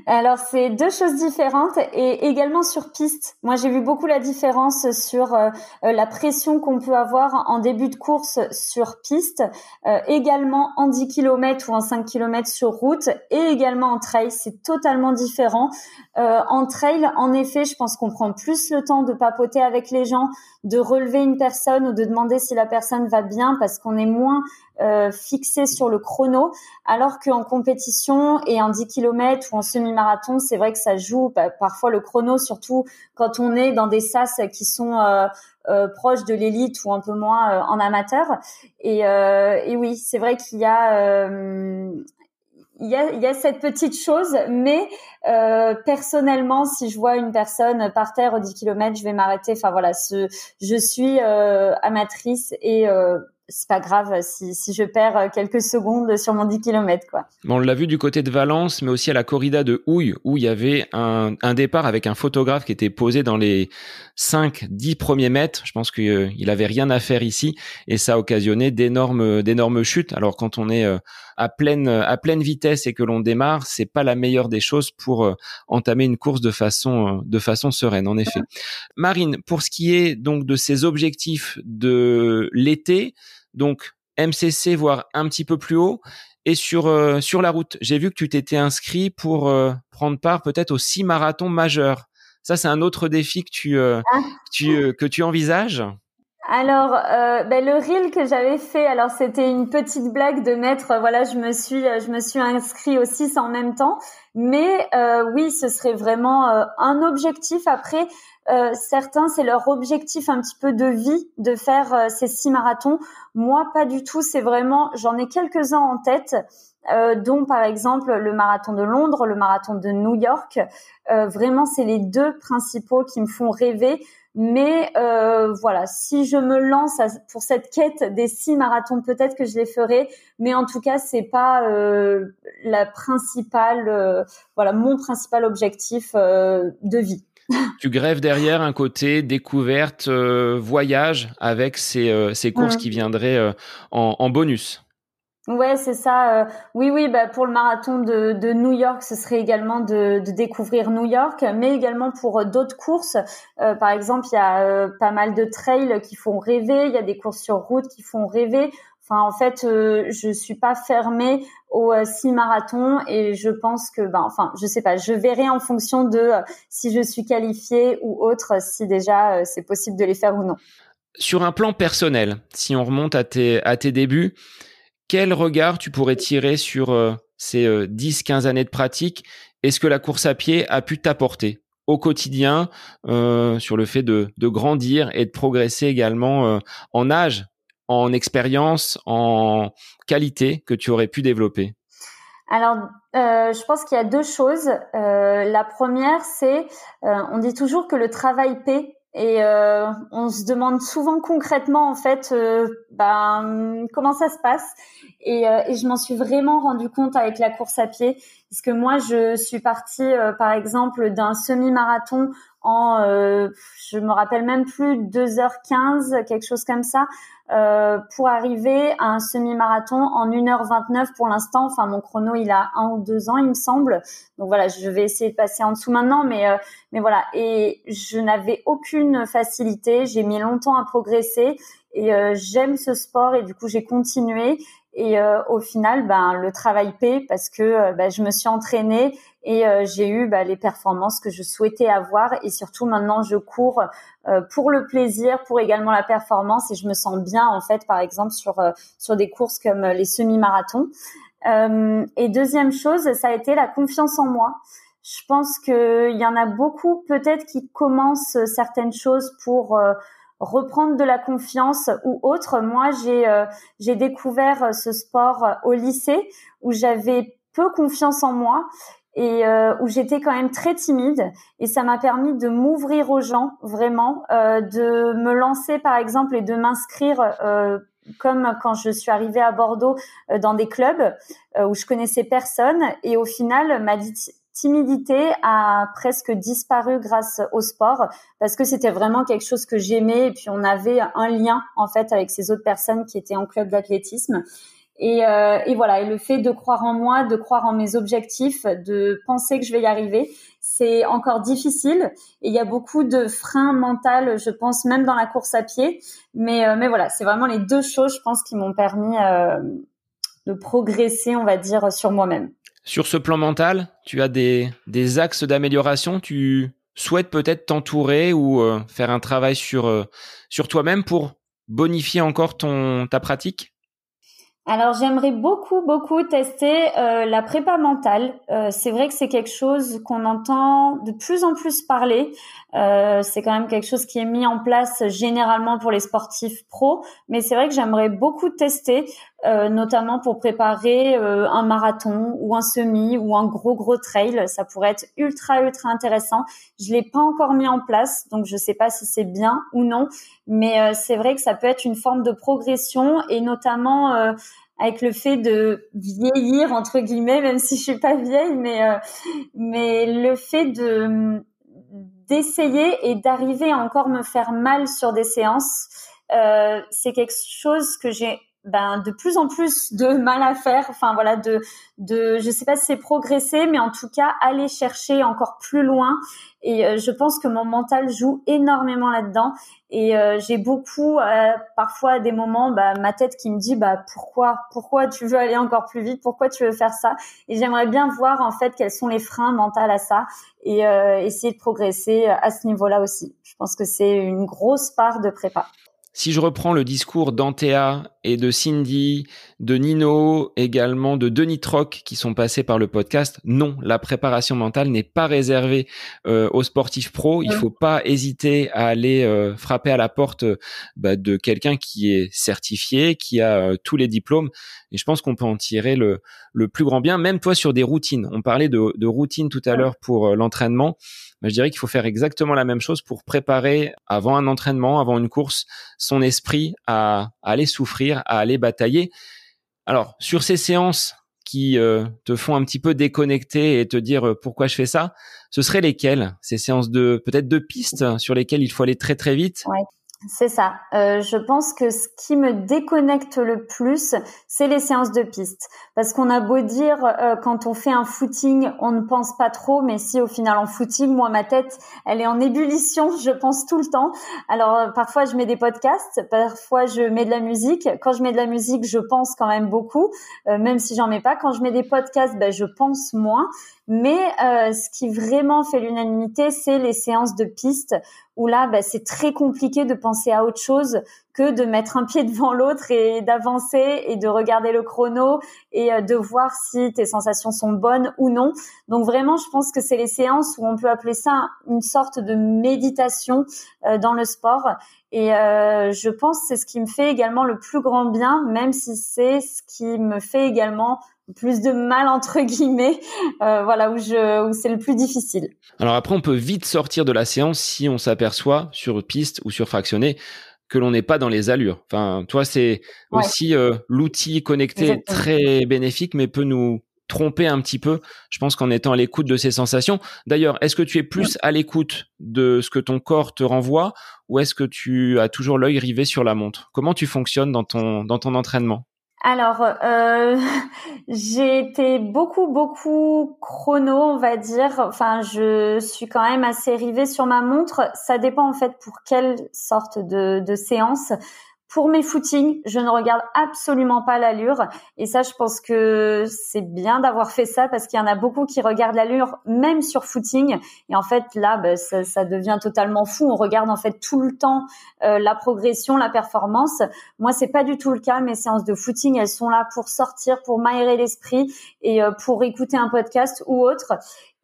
alors c'est deux choses différentes et également sur piste. Moi j'ai vu beaucoup la différence sur euh, euh, la pression qu'on peut avoir en début de course sur piste, euh, également en 10 km ou en 5 km sur route et également en trail. C'est totalement différent. en trail, en effet, je pense qu'on prend plus le temps de papoter avec les gens, de relever une personne ou de demander si la personne va bien parce qu'on est moins euh, fixé sur le chrono, alors qu'en compétition et en 10 km ou en semi-marathon, c'est vrai que ça joue bah, parfois le chrono, surtout quand on est dans des sas qui sont euh, euh, proches de l'élite ou un peu moins en amateur. Et, et oui, c'est vrai qu'il y a y, a, il y a, cette petite chose, mais euh, personnellement, si je vois une personne par terre aux 10 km, je vais m'arrêter. Enfin voilà, je suis euh, amatrice et euh, c'est pas grave si, je perds quelques secondes sur mon 10 km quoi. on l'a vu du côté de Valence mais aussi à la corrida de Houille où il y avait un, départ avec un photographe qui était posé dans les 5 10 premiers mètres, je pense qu'il il avait rien à faire ici et ça a occasionné d'énormes d'énormes chutes. Alors quand on est à pleine à pleine vitesse et que l'on démarre, c'est pas la meilleure des choses pour euh, entamer une course de façon de façon sereine en effet. Marine, pour ce qui est donc de ces objectifs de l'été, donc MCC voire un petit peu plus haut et sur sur la route, j'ai vu que tu t'étais inscrit pour prendre part peut-être aux six marathons majeurs. Ça, c'est un autre défi que tu, ah. tu que tu envisages? Alors, euh, ben, le reel que j'avais fait, alors c'était une petite blague de mettre, euh, voilà, je me suis, euh, je me suis inscrit au 6 en même temps, mais euh, oui, ce serait vraiment un objectif. Après, certains, c'est leur objectif un petit peu de vie de faire ces six marathons. Moi, pas du tout. C'est vraiment, j'en ai quelques-uns en tête. Euh, dont par exemple le marathon de Londres, le marathon de New York. Euh, vraiment, c'est les deux principaux qui me font rêver. Mais euh, voilà, si je me lance pour cette quête des six marathons, peut-être que je les ferai. Mais en tout cas, c'est pas euh, la principale, euh, voilà, mon principal objectif de vie. tu grèves derrière un côté découverte, voyage avec ces, ces courses qui viendraient en, en bonus. Ouais, c'est ça. Euh, oui, oui, bah, pour le marathon de, de New York, ce serait également de, de découvrir New York, mais également pour euh, d'autres courses. Euh, par exemple, il y a pas mal de trails qui font rêver, il y a des courses sur route qui font rêver. Enfin, en fait, je suis pas fermée aux six marathons et je pense que, ben, enfin, je sais pas, je verrai en fonction de si je suis qualifiée ou autre, si déjà c'est possible de les faire ou non. Sur un plan personnel, si on remonte à tes, à tes débuts, quel regard tu pourrais tirer sur euh, ces 10-15 euh, années de pratique? Est ce que la course à pied a pu t'apporter au quotidien euh, sur le fait de, grandir et de progresser également en âge, en expérience, en qualité que tu aurais pu développer? Alors, je pense qu'il y a deux choses. la première, c'est, on dit toujours que le travail paie. Et euh, on se demande souvent concrètement en fait, euh, ben comment ça se passe. Et, euh, et je m'en suis vraiment rendu compte avec la course à pied, puisque moi je suis partie par exemple d'un semi-marathon en, je me rappelle même plus 2h15, quelque chose comme ça, euh, pour arriver à un semi-marathon en 1h29 pour l'instant. Enfin, mon chrono, il a un ou deux ans, il me semble. Donc voilà, je vais essayer de passer en dessous maintenant, mais euh, mais voilà. Et je n'avais aucune facilité. J'ai mis longtemps à progresser et euh, j'aime ce sport et du coup j'ai continué. Et au final, ben le travail paie parce que ben, je me suis entraînée et euh, j'ai eu bah, les performances que je souhaitais avoir et surtout maintenant je cours euh, pour le plaisir, pour également la performance et je me sens bien en fait par exemple sur euh, sur des courses comme les semi-marathons. et deuxième chose, ça a été la confiance en moi. Je pense qu'il y en a beaucoup peut-être qui commencent certaines choses pour reprendre de la confiance ou autre. Moi, j'ai j'ai découvert ce sport au lycée où j'avais peu confiance en moi et euh, où j'étais quand même très timide et ça m'a permis de m'ouvrir aux gens vraiment, euh, de me lancer par exemple et de m'inscrire euh, comme quand je suis arrivée à Bordeaux dans des clubs où je connaissais personne et au final m'a timidité a presque disparu grâce au sport parce que c'était vraiment quelque chose que j'aimais et puis on avait un lien en fait avec ces autres personnes qui étaient en club d'athlétisme. Et, euh, et, voilà, et le fait de croire en moi, de croire en mes objectifs, de penser que je vais y arriver, c'est encore difficile. Et il y a beaucoup de freins mentaux, je pense, même dans la course à pied. Mais, euh, mais voilà, c'est vraiment les deux choses, je pense, qui m'ont permis euh, de progresser, on va dire, sur moi-même. Sur ce plan mental, tu as des, axes d'amélioration Tu souhaites peut-être t'entourer ou euh, faire un travail sur, euh, sur toi-même pour bonifier encore ton, ta pratique? Alors j'aimerais beaucoup beaucoup tester euh, la prépa mentale. C'est vrai que c'est quelque chose qu'on entend de plus en plus parler. C'est quand même quelque chose qui est mis en place généralement pour les sportifs pros, mais c'est vrai que j'aimerais beaucoup tester, notamment pour préparer un marathon ou un semi ou un gros gros trail. Ça pourrait être ultra ultra intéressant. Je l'ai pas encore mis en place, donc je sais pas si c'est bien ou non, mais c'est vrai que ça peut être une forme de progression et notamment avec le fait de vieillir entre guillemets, même si je suis pas vieille, mais euh, mais le fait de d'essayer et d'arriver à encore me faire mal sur des séances, euh, c'est quelque chose que j'ai ben de plus en plus de mal à faire. Enfin voilà, de de je sais pas si c'est progresser, mais en tout cas aller chercher encore plus loin. Et euh, je pense que mon mental joue énormément là-dedans. Et euh, j'ai beaucoup, euh, parfois à des moments, bah, ma tête qui me dit bah pourquoi, pourquoi tu veux aller encore plus vite, pourquoi tu veux faire ça? Et j'aimerais bien voir en fait quels sont les freins mentaux à ça et essayer de progresser à ce niveau-là aussi. Je pense que c'est une grosse part de prépa. Si je reprends le discours d'Antea et de Cindy, de Nino, également de Denis Troc qui sont passés par le podcast, non, la préparation mentale n'est pas réservée euh, aux sportifs pros. Il faut pas hésiter à aller euh, frapper à la porte bah, de quelqu'un qui est certifié, qui a euh, tous les diplômes. Et je pense qu'on peut en tirer le, le plus grand bien, même toi sur des routines. On parlait de, de routine tout à l'heure pour l'entraînement je dirais qu'il faut faire exactement la même chose pour préparer avant un entraînement, avant une course, son esprit à, aller souffrir, à aller batailler. Alors, sur ces séances qui euh, te font un petit peu déconnecter et te dire euh, pourquoi je fais ça, ce seraient lesquelles Ces séances de peut-être de pistes sur lesquelles il faut aller très très vite? C'est ça. Euh, je pense que ce qui me déconnecte le plus, c'est les séances de piste. Parce qu'on a beau dire, euh, quand on fait un footing, on ne pense pas trop, mais si au final en footing, moi, ma tête, elle est en ébullition, je pense tout le temps. Alors, euh, parfois, je mets des podcasts, parfois, je mets de la musique. Quand je mets de la musique, je pense quand même beaucoup, même si j'en mets pas. Quand je mets des podcasts, ben, je pense moins. Mais ce qui vraiment fait l'unanimité, c'est les séances de piste où là, bah, c'est très compliqué de penser à autre chose que de mettre un pied devant l'autre et d'avancer et de regarder le chrono et euh, de voir si tes sensations sont bonnes ou non. Donc vraiment, je pense que c'est les séances où on peut appeler ça une sorte de méditation euh, dans le sport. Et euh, je pense que c'est ce qui me fait également le plus grand bien, même si c'est ce qui me fait également plus de mal entre guillemets, euh, voilà où je où c'est le plus difficile. Alors après, on peut vite sortir de la séance si on s'aperçoit sur piste ou sur fractionné que l'on n'est pas dans les allures. Enfin, toi, c'est aussi euh, l'outil connecté très bénéfique, mais peut nous tromper un petit peu. Je pense qu'en étant à l'écoute de ces sensations. D'ailleurs, est-ce que tu es plus à l'écoute de ce que ton corps te renvoie, ou est-ce que tu as toujours l'œil rivé sur la montre? Comment tu fonctionnes dans ton dans ton entraînement? Alors, euh, j'ai été beaucoup, beaucoup chrono, on va dire. Enfin, je suis quand même assez rivée sur ma montre. Ça dépend en fait pour quelle sorte de, de séance. Pour mes footings, je ne regarde absolument pas l'allure. Et ça, je pense que c'est bien d'avoir fait ça parce qu'il y en a beaucoup qui regardent l'allure même sur footing. Et en fait, là, bah, ça, ça, devient totalement fou. On regarde en fait tout le temps euh, la progression, la performance. Moi, c'est pas du tout le cas. Mes séances de footing, elles sont là pour sortir, pour m'aérer l'esprit et euh, pour écouter un podcast ou autre.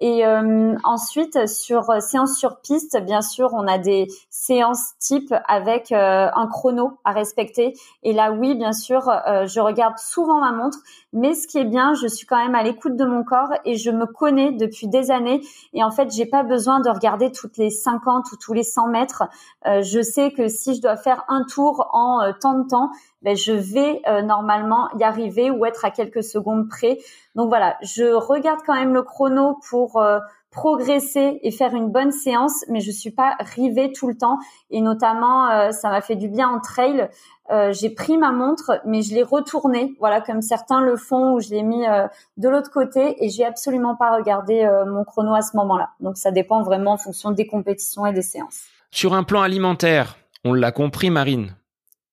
Et euh, ensuite, sur euh, séance sur piste, bien sûr, on a des séances type avec euh, un chrono à respecter. Et là, oui, bien sûr, je regarde souvent ma montre. Mais ce qui est bien, je suis quand même à l'écoute de mon corps et je me connais depuis des années. Et en fait, j'ai pas besoin de regarder toutes les 50 ou tous les 100 mètres. Euh, je sais que si je dois faire un tour en euh, temps de temps, ben, je vais euh, normalement y arriver ou être à quelques secondes près. Donc voilà, je regarde quand même le chrono pour progresser et faire une bonne séance, mais je suis pas rivée tout le temps. Et notamment, euh, ça m'a fait du bien en trail. Euh, j'ai pris ma montre, mais je l'ai retournée, voilà, comme certains le font, où je l'ai mis euh, de l'autre côté, et j'ai absolument pas regardé mon chrono à ce moment-là. Donc ça dépend vraiment en fonction des compétitions et des séances. Sur un plan alimentaire, on l'a compris, Marine,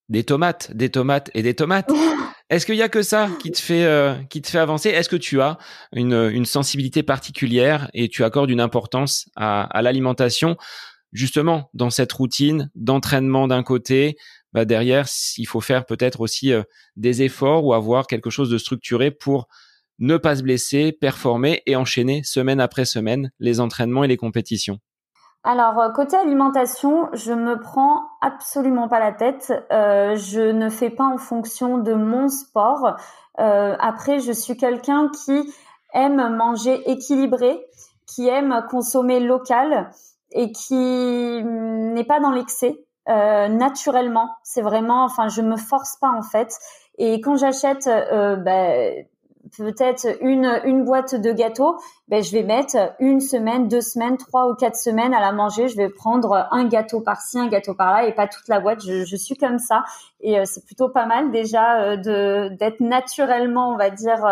des tomates, des tomates et des tomates. Est-ce qu'il y a que ça qui te fait euh, qui te fait avancer? Est-ce que tu as une, une sensibilité particulière et tu accordes une importance à, à l'alimentation? Justement dans cette routine d'entraînement d'un côté bah derrière il faut faire peut-être aussi euh, des efforts ou avoir quelque chose de structuré pour ne pas se blesser, performer et enchaîner semaine après semaine les entraînements et les compétitions. Alors euh, côté alimentation, je me prends absolument pas la tête. Euh, je ne fais pas en fonction de mon sport. Euh, après, je suis quelqu'un qui aime manger équilibré, qui aime consommer local et qui n'est pas dans l'excès. naturellement, c'est vraiment, enfin, je me force pas en fait. Et quand j'achète, ben, peut-être une, une boîte de gâteaux, ben, je vais mettre une semaine, deux semaines, trois ou quatre semaines à la manger. Je vais prendre un gâteau par-ci, un gâteau par-là et pas toute la boîte. Je, suis comme ça et euh, c'est plutôt pas mal déjà euh, d'être naturellement, on va dire,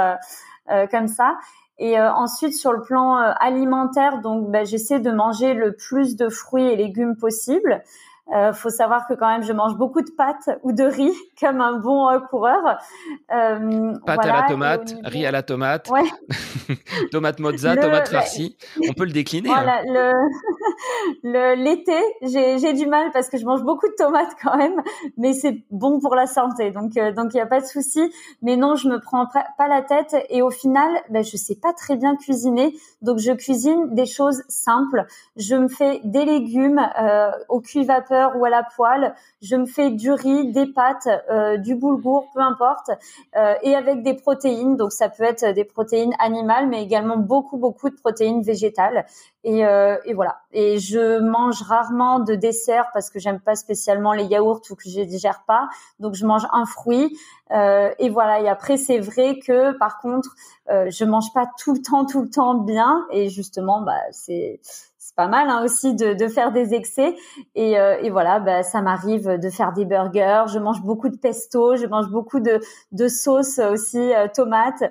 euh, comme ça. Et ensuite sur le plan alimentaire, donc ben, j'essaie de manger le plus de fruits et légumes possible. Euh, faut savoir que quand même, je mange beaucoup de pâtes ou de riz comme un bon euh, coureur. Euh, pâtes à la tomate, riz à la tomate, ouais. tomate mozza, tomate farcie. On peut le décliner. Hein. Voilà, le l'été, j'ai du mal parce que je mange beaucoup de tomates quand même, mais c'est bon pour la santé, donc euh, donc il y a pas de souci. Mais non, je me prends pas la tête et au final, ben, je sais pas très bien cuisiner, donc je cuisine des choses simples. Je me fais des légumes euh, au cuit vapeur ou à la poêle. Je me fais du riz, des pâtes, euh, du boulgour, peu importe, euh, et avec des protéines. Donc ça peut être des protéines animales, mais également beaucoup beaucoup de protéines végétales. Et, euh, voilà. Et je mange rarement de dessert parce que j'aime pas spécialement les yaourts ou que je digère pas. Donc je mange un fruit. et voilà. Et après c'est vrai que par contre je mange pas tout le temps tout le temps bien. Et justement bah c'est pas mal hein, aussi de, de, faire des excès. Et, euh, et voilà, bah, ça m'arrive de faire des burgers. Je mange beaucoup de pesto, je mange beaucoup de, de sauce aussi, euh, tomates.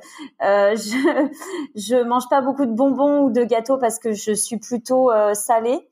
Euh, je, je mange pas beaucoup de bonbons ou de gâteaux parce que je suis plutôt euh, salée.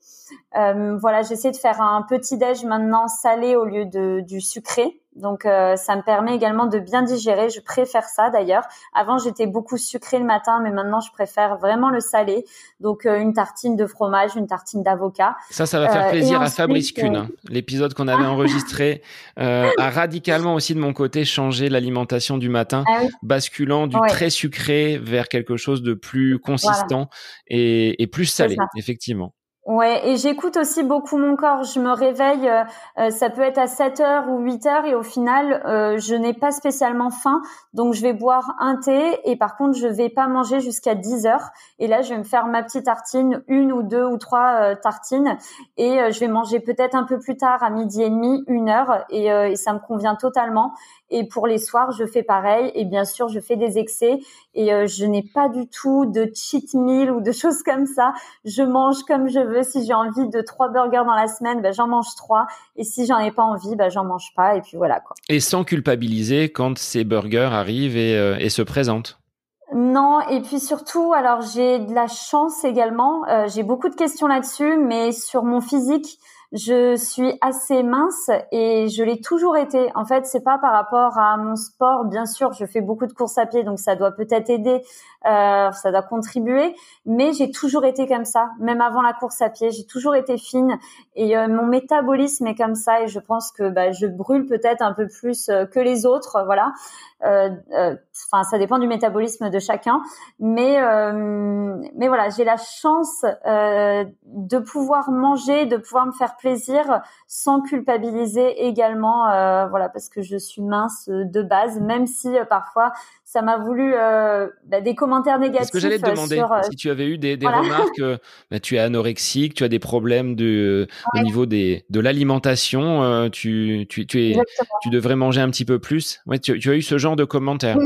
Euh, voilà, j'essaie de faire un petit déj maintenant salé au lieu de du sucré. Donc euh, ça me permet également de bien digérer. Je préfère ça d'ailleurs. Avant j'étais beaucoup sucré le matin, mais maintenant je préfère vraiment le salé. Donc euh, une tartine de fromage, une tartine d'avocat. Ça, ça va faire plaisir à Fabrice Kuhn. Hein. L'épisode qu'on avait enregistré a radicalement aussi de mon côté changé l'alimentation du matin, ah basculant du très sucré vers quelque chose de plus consistant et, et, plus salé, effectivement. Ouais, et j'écoute aussi beaucoup mon corps. Je me réveille, euh, euh, ça peut être à 7 heures ou 8 heures, et au final, euh, je n'ai pas spécialement faim, donc je vais boire un thé, et par contre, je vais pas manger jusqu'à 10 heures. Et là, je vais me faire ma petite tartine, une ou deux ou trois tartines, et je vais manger peut-être un peu plus tard, à midi et demi, une heure, et, ça me convient totalement. Et pour les soirs, je fais pareil. Et bien sûr, je fais des excès. Et je n'ai pas du tout de cheat meal ou de choses comme ça. Je mange comme je veux. Si j'ai envie de trois burgers dans la semaine, ben, j'en mange trois. Et si j'en ai pas envie, ben, j'en mange pas. Et puis voilà quoi. Et sans culpabiliser quand ces burgers arrivent et, euh, et se présentent. Non, et puis surtout, alors j'ai de la chance également. Euh, j'ai beaucoup de questions là-dessus, mais sur mon physique, je suis assez mince et je l'ai toujours été. En fait, c'est pas par rapport à mon sport. Bien sûr, je fais beaucoup de courses à pied, donc ça doit peut-être aider, euh, ça doit contribuer. Mais j'ai toujours été comme ça, même avant la course à pied. J'ai toujours été fine et euh, mon métabolisme est comme ça. Et je pense que bah, je brûle peut-être un peu plus euh, que les autres. Voilà. Euh, enfin, ça dépend du métabolisme de chacun. Mais mais voilà, j'ai la chance de pouvoir manger, de pouvoir me faire plaisir sans culpabiliser également, euh, voilà, parce que je suis mince de base, même si parfois ça m'a voulu bah, des commentaires négatifs. Ce que j'allais te demander, si tu avais eu des, des remarques, bah, tu es anorexique, tu as des problèmes de, au niveau des, de l'alimentation, tu, tu, tu, es, tu devrais manger un petit peu plus. Ouais, tu, tu as eu ce genre de commentaires.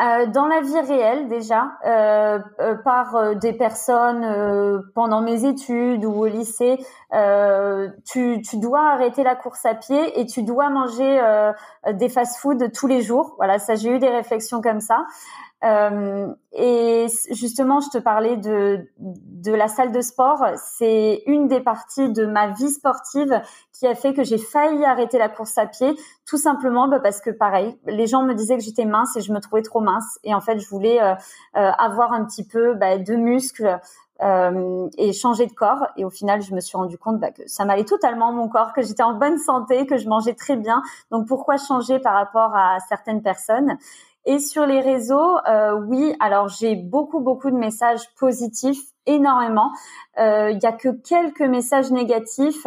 Euh, dans la vie réelle déjà, euh, euh, par des personnes pendant mes études ou au lycée, tu, tu, dois arrêter la course à pied et tu dois manger des fast-foods tous les jours. Voilà, ça j'ai eu des réflexions comme ça. Euh, et justement, je te parlais de, de la salle de sport. C'est une des parties de ma vie sportive qui a fait que j'ai failli arrêter la course à pied, tout simplement bah, parce que pareil, les gens me disaient que j'étais mince et je me trouvais trop mince. Et en fait, je voulais euh, euh avoir un petit peu bah, de muscles. Euh, et changer de corps. Et au final, je me suis rendu compte bah, que ça m'allait totalement mon corps, que j'étais en bonne santé, que je mangeais très bien. Donc pourquoi changer par rapport à certaines personnes? Et sur les réseaux, euh, oui, alors j'ai beaucoup, beaucoup de messages positifs, énormément. Euh, il y a que quelques messages négatifs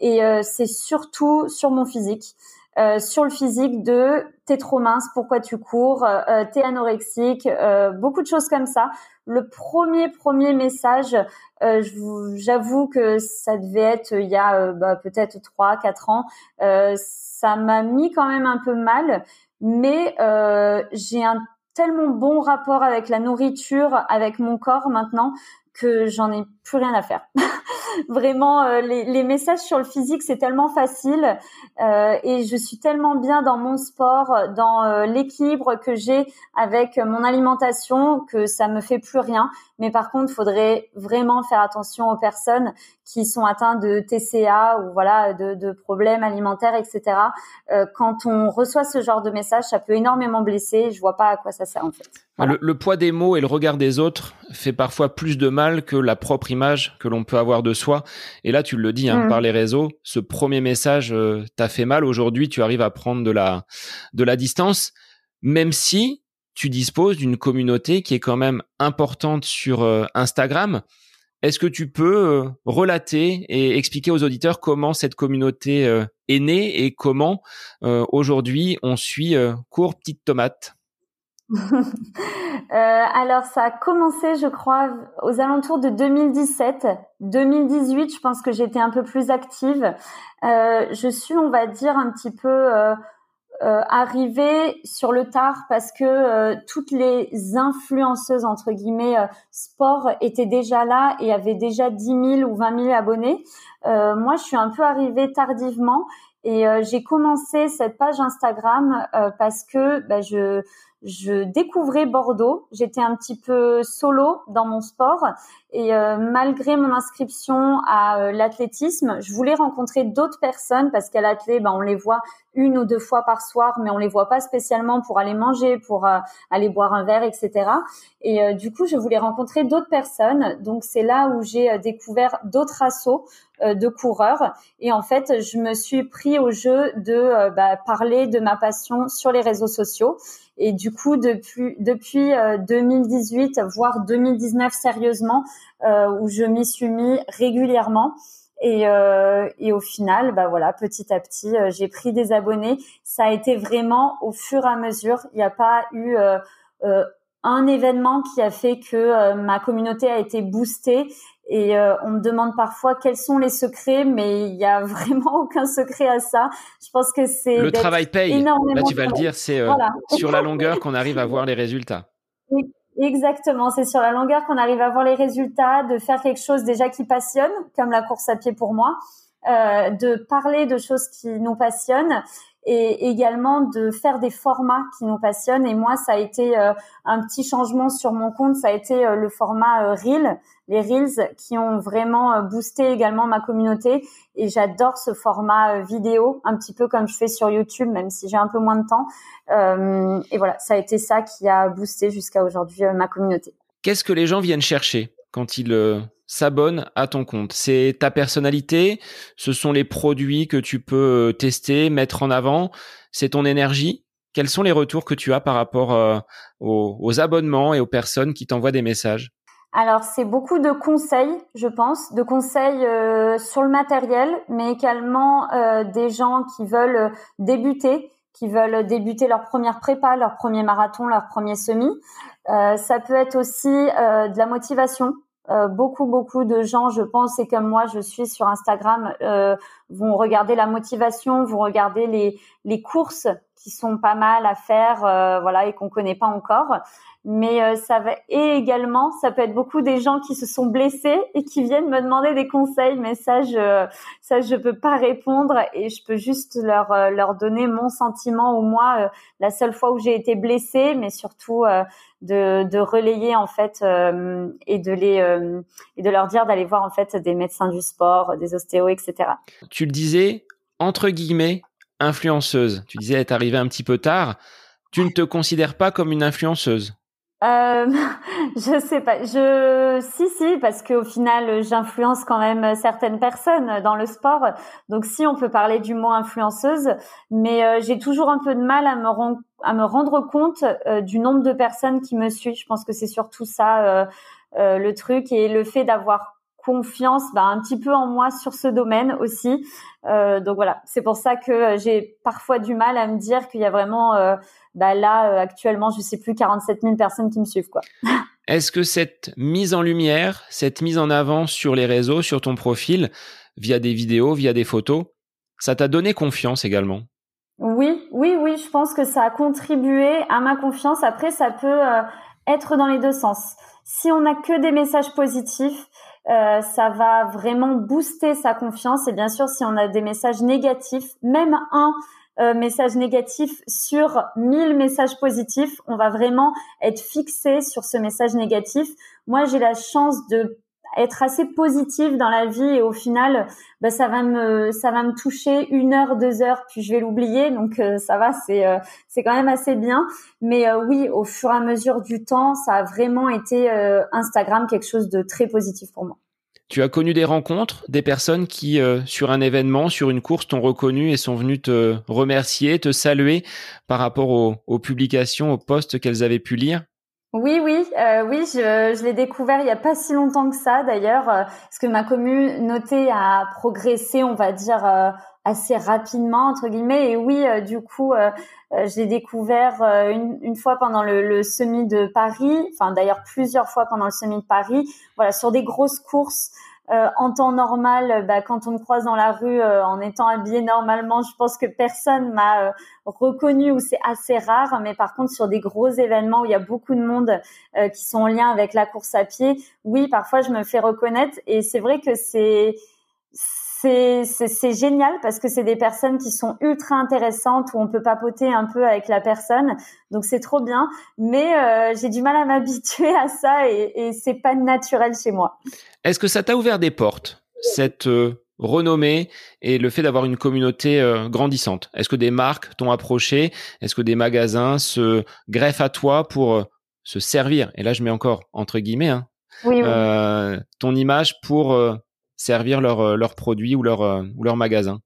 et euh, c'est surtout sur mon physique. Euh, sur le physique de t'es trop mince, pourquoi tu cours, euh, t'es anorexique, euh, beaucoup de choses comme ça. Le premier premier message, j'avoue que ça devait être il y a bah, peut-être trois quatre ans. ça m'a mis quand même un peu mal, mais euh, j'ai un tellement bon rapport avec la nourriture, avec mon corps maintenant que j'en ai plus rien à faire. Vraiment, euh, les, messages sur le physique, c'est tellement facile euh, et je suis tellement bien dans mon sport, dans euh, l'équilibre que j'ai avec mon alimentation que ça me fait plus rien. Mais par contre, faudrait vraiment faire attention aux personnes qui sont atteintes de TCA ou voilà de, de problèmes alimentaires, etc. Quand on reçoit ce genre de message, ça peut énormément blesser. Je vois pas à quoi ça sert en fait. Le, le, poids des mots et le regard des autres fait parfois plus de mal que la propre image que l'on peut avoir de soi. Et là, tu le dis hein, mm. par les réseaux, ce premier message euh, t'a fait mal. Aujourd'hui, tu arrives à prendre de la de la distance, même si tu disposes d'une communauté qui est quand même importante sur euh, Instagram. Est-ce que tu peux euh, relater et expliquer aux auditeurs comment cette communauté euh, est née et comment aujourd'hui on suit Cours Petite Tomate? alors ça a commencé, je crois, aux alentours de 2017, 2018. Je pense que j'étais un peu plus active. je suis, on va dire, un petit peu euh, arrivé sur le tard parce que euh, toutes les influenceuses entre guillemets euh, sport étaient déjà là et avaient déjà 10 000 ou 20 000 abonnés. Euh, moi, je suis un peu arrivée tardivement et j'ai commencé cette page Instagram parce que bah, je je découvrais Bordeaux. J'étais un petit peu solo dans mon sport et euh, malgré mon inscription à euh, l'athlétisme, je voulais rencontrer d'autres personnes parce qu'à l'athlé, ben, on les voit une ou deux fois par soir, mais on les voit pas spécialement pour aller manger, pour euh, aller boire un verre, etc. Et du coup, je voulais rencontrer d'autres personnes. Donc c'est là où j'ai découvert d'autres assos de coureurs. Et en fait, je me suis pris au jeu de bah, parler de ma passion sur les réseaux sociaux. Et du coup, depuis, depuis 2018, voire 2019 sérieusement, euh, où je m'y suis mis régulièrement. Et, euh, et, au final, bah voilà, petit à petit, euh, j'ai pris des abonnés. Ça a été vraiment au fur et à mesure. Il n'y a pas eu euh, un événement qui a fait que ma communauté a été boostée. Et on me demande parfois quels sont les secrets, mais il y a vraiment aucun secret à ça. Je pense que c'est le travail paye. Là, tu vas le dire, c'est sur la longueur qu'on arrive à voir les résultats. Exactement, c'est sur la longueur qu'on arrive à voir les résultats, de faire quelque chose déjà qui passionne, comme la course à pied pour moi, euh, de parler de choses qui nous passionnent et également de faire des formats qui nous passionnent. Et moi, ça a été euh, un petit changement sur mon compte, ça a été euh, le format euh, Reel, les Reels qui ont vraiment boosté également ma communauté. Et j'adore ce format vidéo, un petit peu comme je fais sur YouTube, même si j'ai un peu moins de temps. et voilà, ça a été ça qui a boosté jusqu'à aujourd'hui ma communauté. Qu'est-ce que les gens viennent chercher quand ils s'abonne à ton compte? C'est ta personnalité, ce sont les produits que tu peux euh, tester, mettre en avant, c'est ton énergie? Quels sont les retours que tu as par rapport euh, aux, abonnements et aux personnes qui t'envoient des messages? Alors c'est beaucoup de conseils, je pense, de conseils euh, sur le matériel, mais également euh, des gens qui veulent débuter, qui veulent débuter leur première prépa, leur premier marathon, leur premier semi. Euh, ça peut être aussi de la motivation. beaucoup beaucoup de gens, je pense, et comme moi, je suis sur Instagram, vont regarder la motivation, vont regarder les les courses qui sont pas mal à faire, voilà, et qu'on connaît pas encore. Mais euh, ça va et également ça peut être beaucoup des gens qui se sont blessés et qui viennent me demander des conseils mais ça je ça je peux pas répondre et je peux juste leur euh, leur donner mon sentiment ou moi euh, la seule fois où j'ai été blessée mais surtout de, de relayer en fait et de les et de leur dire d'aller voir en fait des médecins du sport des ostéos etc tu le disais entre guillemets influenceuse tu disais être arrivée un petit peu tard tu ne te considères pas comme une influenceuse? Euh, je sais pas. Je si si parce qu'au final j'influence quand même certaines personnes dans le sport. Donc si on peut parler du mot influenceuse, mais euh, j'ai toujours un peu de mal à me, rendre compte euh, du nombre de personnes qui me suivent. Je pense que c'est surtout ça euh, le truc et le fait d'avoir confiance bah, un petit peu en moi sur ce domaine aussi. donc voilà, c'est pour ça que j'ai parfois du mal à me dire qu'il y a vraiment bah là euh, actuellement je sais plus 47 000 personnes qui me suivent quoi. Est-ce que cette mise en lumière, cette mise en avant sur les réseaux, sur ton profil, via des vidéos, via des photos, ça t'a donné confiance également? Oui, oui, oui, je pense que ça a contribué à ma confiance. Après, ça peut euh, être dans les deux sens. Si on n'a que des messages positifs, euh, ça va vraiment booster sa confiance. Et bien sûr, si on a des messages négatifs, même un euh, message négatif sur 1000 messages positifs, on va vraiment être fixé sur ce message négatif. Moi, j'ai la chance de être assez positive dans la vie et au final, bah, ça va me ça va me toucher une heure, deux heures, puis je vais l'oublier. Donc euh, ça va, c'est euh, c'est quand même assez bien. Mais oui, au fur et à mesure du temps, ça a vraiment été Instagram quelque chose de très positif pour moi. Tu as connu des rencontres, des personnes qui, euh, sur un événement, sur une course, t'ont reconnu et sont venues te remercier, te saluer par rapport aux, publications, aux posts qu'elles avaient pu lire? Oui, oui, euh, oui, je, je l'ai découvert il y a pas si longtemps que ça d'ailleurs, euh, parce que ma communauté a progressé, on va dire, assez rapidement entre guillemets. Et oui, du coup, je l'ai découvert une, une, fois pendant le, le semi de Paris, enfin d'ailleurs plusieurs fois pendant le semi de Paris. Voilà, sur des grosses courses. Euh, en temps normal, bah, quand on me croise dans la rue euh, en étant habillé normalement, je pense que personne m'a euh, reconnu ou c'est assez rare. Mais par contre, sur des gros événements où il y a beaucoup de monde qui sont en lien avec la course à pied, oui, parfois je me fais reconnaître. Et c'est vrai que c'est c'est génial parce que c'est des personnes qui sont ultra intéressantes où on peut papoter un peu avec la personne. Donc c'est trop bien. Mais euh, j'ai du mal à m'habituer à ça et, et c'est pas naturel chez moi. Est-ce que ça t'a ouvert des portes cette euh, renommée et le fait d'avoir une communauté euh, grandissante? Est-ce que des marques t'ont approché? Est-ce que des magasins se greffent à toi pour se servir? Et là, je mets encore entre guillemets hein, oui, oui. ton image pour servir leurs euh, leurs produits ou leur, euh, ou leur magasin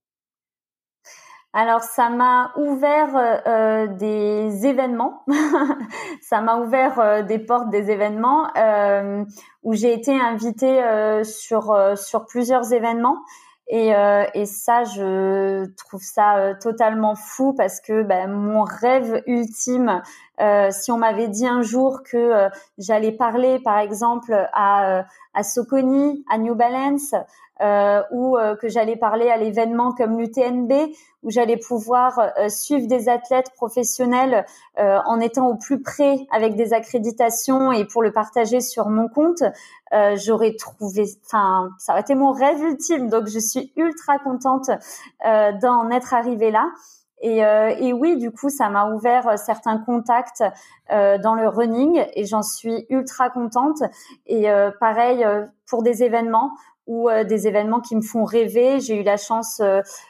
alors ça m'a ouvert euh, des événements, ça m'a ouvert des portes des événements où j'ai été invitée sur sur plusieurs événements et, et ça je trouve ça totalement fou parce que ben, mon rêve ultime, si on m'avait dit un jour que j'allais parler par exemple à à Soconi, à New Balance, euh, ou euh, que j'allais parler à l'événement comme l'UTNB, où j'allais pouvoir euh, suivre des athlètes professionnels euh, en étant au plus près avec des accréditations et pour le partager sur mon compte, j'aurais trouvé, enfin, ça aurait été mon rêve ultime. Donc, je suis ultra contente d'en être arrivée là. Et, euh, et, oui, du coup, ça m'a ouvert euh, certains contacts euh, dans le running et j'en suis ultra contente. Et euh, pareil euh, pour des événements ou des événements qui me font rêver. J'ai eu la chance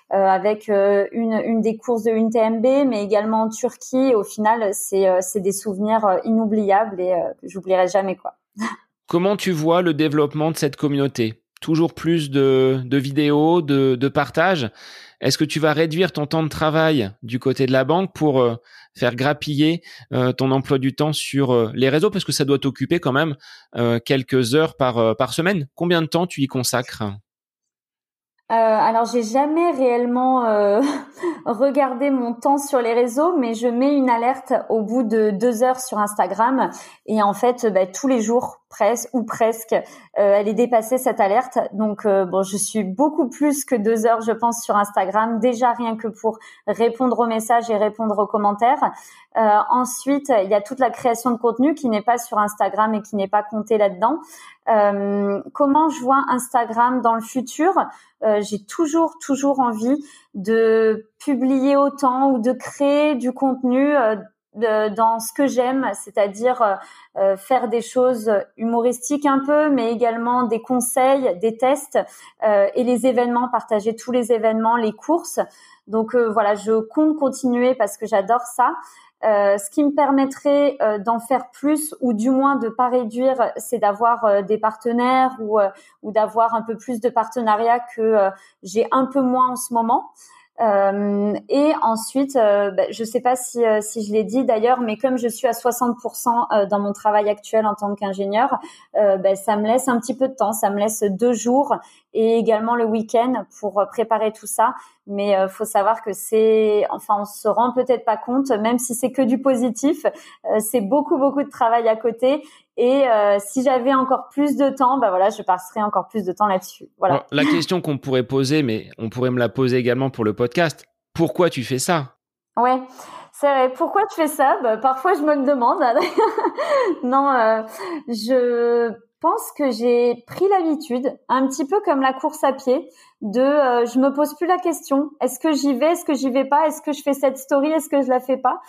avec une, une, des courses de une TMB, mais également en Turquie. Au final, c'est des souvenirs inoubliables et que j'oublierai jamais quoi. Comment tu vois le développement de cette communauté? Toujours plus de, de vidéos, de, de partage est-ce que tu vas réduire ton temps de travail du côté de la banque pour euh, faire grappiller ton emploi du temps sur les réseaux parce que ça doit t'occuper quand même quelques heures par semaine. Combien de temps tu y consacres? Euh, alors j'ai jamais réellement euh, regardé mon temps sur les réseaux, mais je mets une alerte au bout de deux heures sur Instagram et en fait bah, tous les jours presque ou presque euh, elle est dépassée cette alerte. Donc euh, bon, je suis beaucoup plus que deux heures, je pense, sur Instagram déjà rien que pour répondre aux messages et répondre aux commentaires. ensuite, il y a toute la création de contenu qui n'est pas sur Instagram et qui n'est pas compté là-dedans. comment je vois Instagram dans le futur? Euh, j'ai toujours, toujours envie de publier autant ou de créer du contenu euh, dans ce que j'aime, c'est-à-dire euh, faire des choses humoristiques un peu, mais également des conseils, des tests et les événements, partager tous les événements, les courses. Donc voilà, je compte continuer parce que j'adore ça. Euh, ce qui me permettrait euh, d'en faire plus ou du moins de pas réduire, c'est d'avoir euh, des partenaires ou d'avoir un peu plus de partenariats que j'ai un peu moins en ce moment. Euh, et ensuite, euh, bah, je ne sais pas si, euh, si je l'ai dit d'ailleurs, mais comme je suis à 60% dans mon travail actuel en tant qu'ingénieur, bah, ça me laisse un petit peu de temps, ça me laisse deux jours et également le week-end pour préparer tout ça. Mais euh, faut savoir que c'est, enfin, on se rend peut-être pas compte, même si c'est que du positif, c'est beaucoup beaucoup de travail à côté et euh, si j'avais encore plus de temps, bah voilà, je passerais encore plus de temps là-dessus. Voilà. la question qu'on pourrait poser, mais on pourrait me la poser également pour le podcast. Pourquoi tu fais ça? Ouais. C'est vrai. Pourquoi tu fais ça? Bah, Parfois, je me le demande. non, euh, je pense que j'ai pris l'habitude, un petit peu comme la course à pied, de euh, je me pose plus la question est-ce que j'y vais est-ce que j'y vais pas est-ce que je fais cette story est-ce que je la fais pas?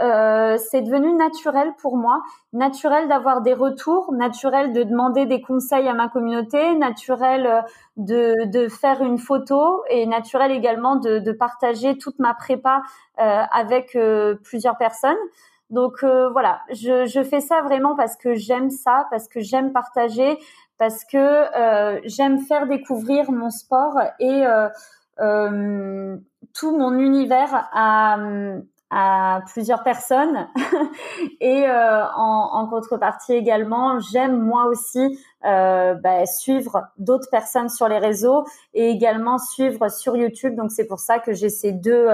Euh, c'est devenu naturel pour moi naturel d'avoir des retours naturel de demander des conseils à ma communauté naturel euh, de, de faire une photo et naturel également de, de partager toute ma prépa euh, avec euh, plusieurs personnes donc voilà, je, fais ça vraiment parce que j'aime ça, parce que j'aime partager, parce que euh, j'aime faire découvrir mon sport et euh, euh, tout mon univers à, plusieurs personnes. Et en, en, contrepartie également j'aime moi aussi bah, suivre d'autres personnes sur les réseaux et également suivre sur YouTube. Donc c'est pour ça que j'ai ces deux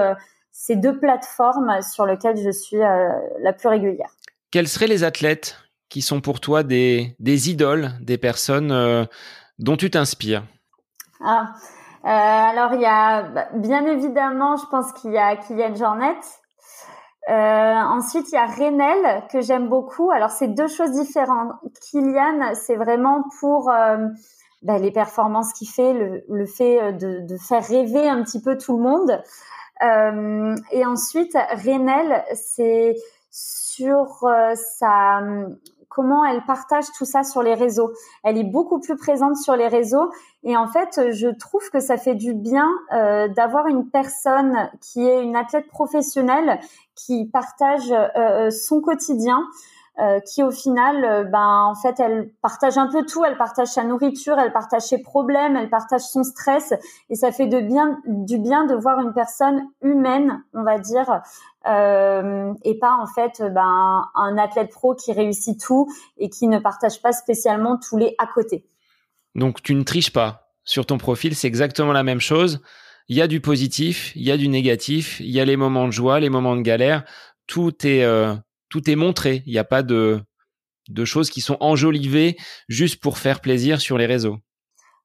ces deux plateformes sur lesquelles je suis la plus régulière. Quels seraient les athlètes qui sont pour toi des, des idoles, des personnes euh, dont tu t'inspires? Ah, euh, Alors, il y a bah, bien évidemment, je pense qu'il y a Kylian Jornet. Euh, ensuite, il y a Renel que j'aime beaucoup. Alors, c'est deux choses différentes. Kylian, c'est vraiment pour euh, bah, les performances qu'il fait, le, le fait de, de, faire rêver un petit peu tout le monde. Euh, et ensuite, Renel, c'est sur sa comment elle partage tout ça sur les réseaux. Elle est beaucoup plus présente sur les réseaux et en fait, je trouve que ça fait du bien euh, d'avoir une personne qui est une athlète professionnelle qui partage euh, euh, son quotidien. Qui au final, ben en fait, elle partage un peu tout. Elle partage sa nourriture, elle partage ses problèmes, elle partage son stress, et ça fait du bien de voir une personne humaine, on va dire, euh, et pas en fait ben, un athlète pro qui réussit tout et qui ne partage pas spécialement tous les à côté. Donc tu ne triches pas. Sur ton profil, c'est exactement la même chose. Il y a du positif, il y a du négatif, il y a les moments de joie, les moments de galère. Tout est euh, tout est montré. Il n'y a pas de de choses qui sont enjolivées juste pour faire plaisir sur les réseaux.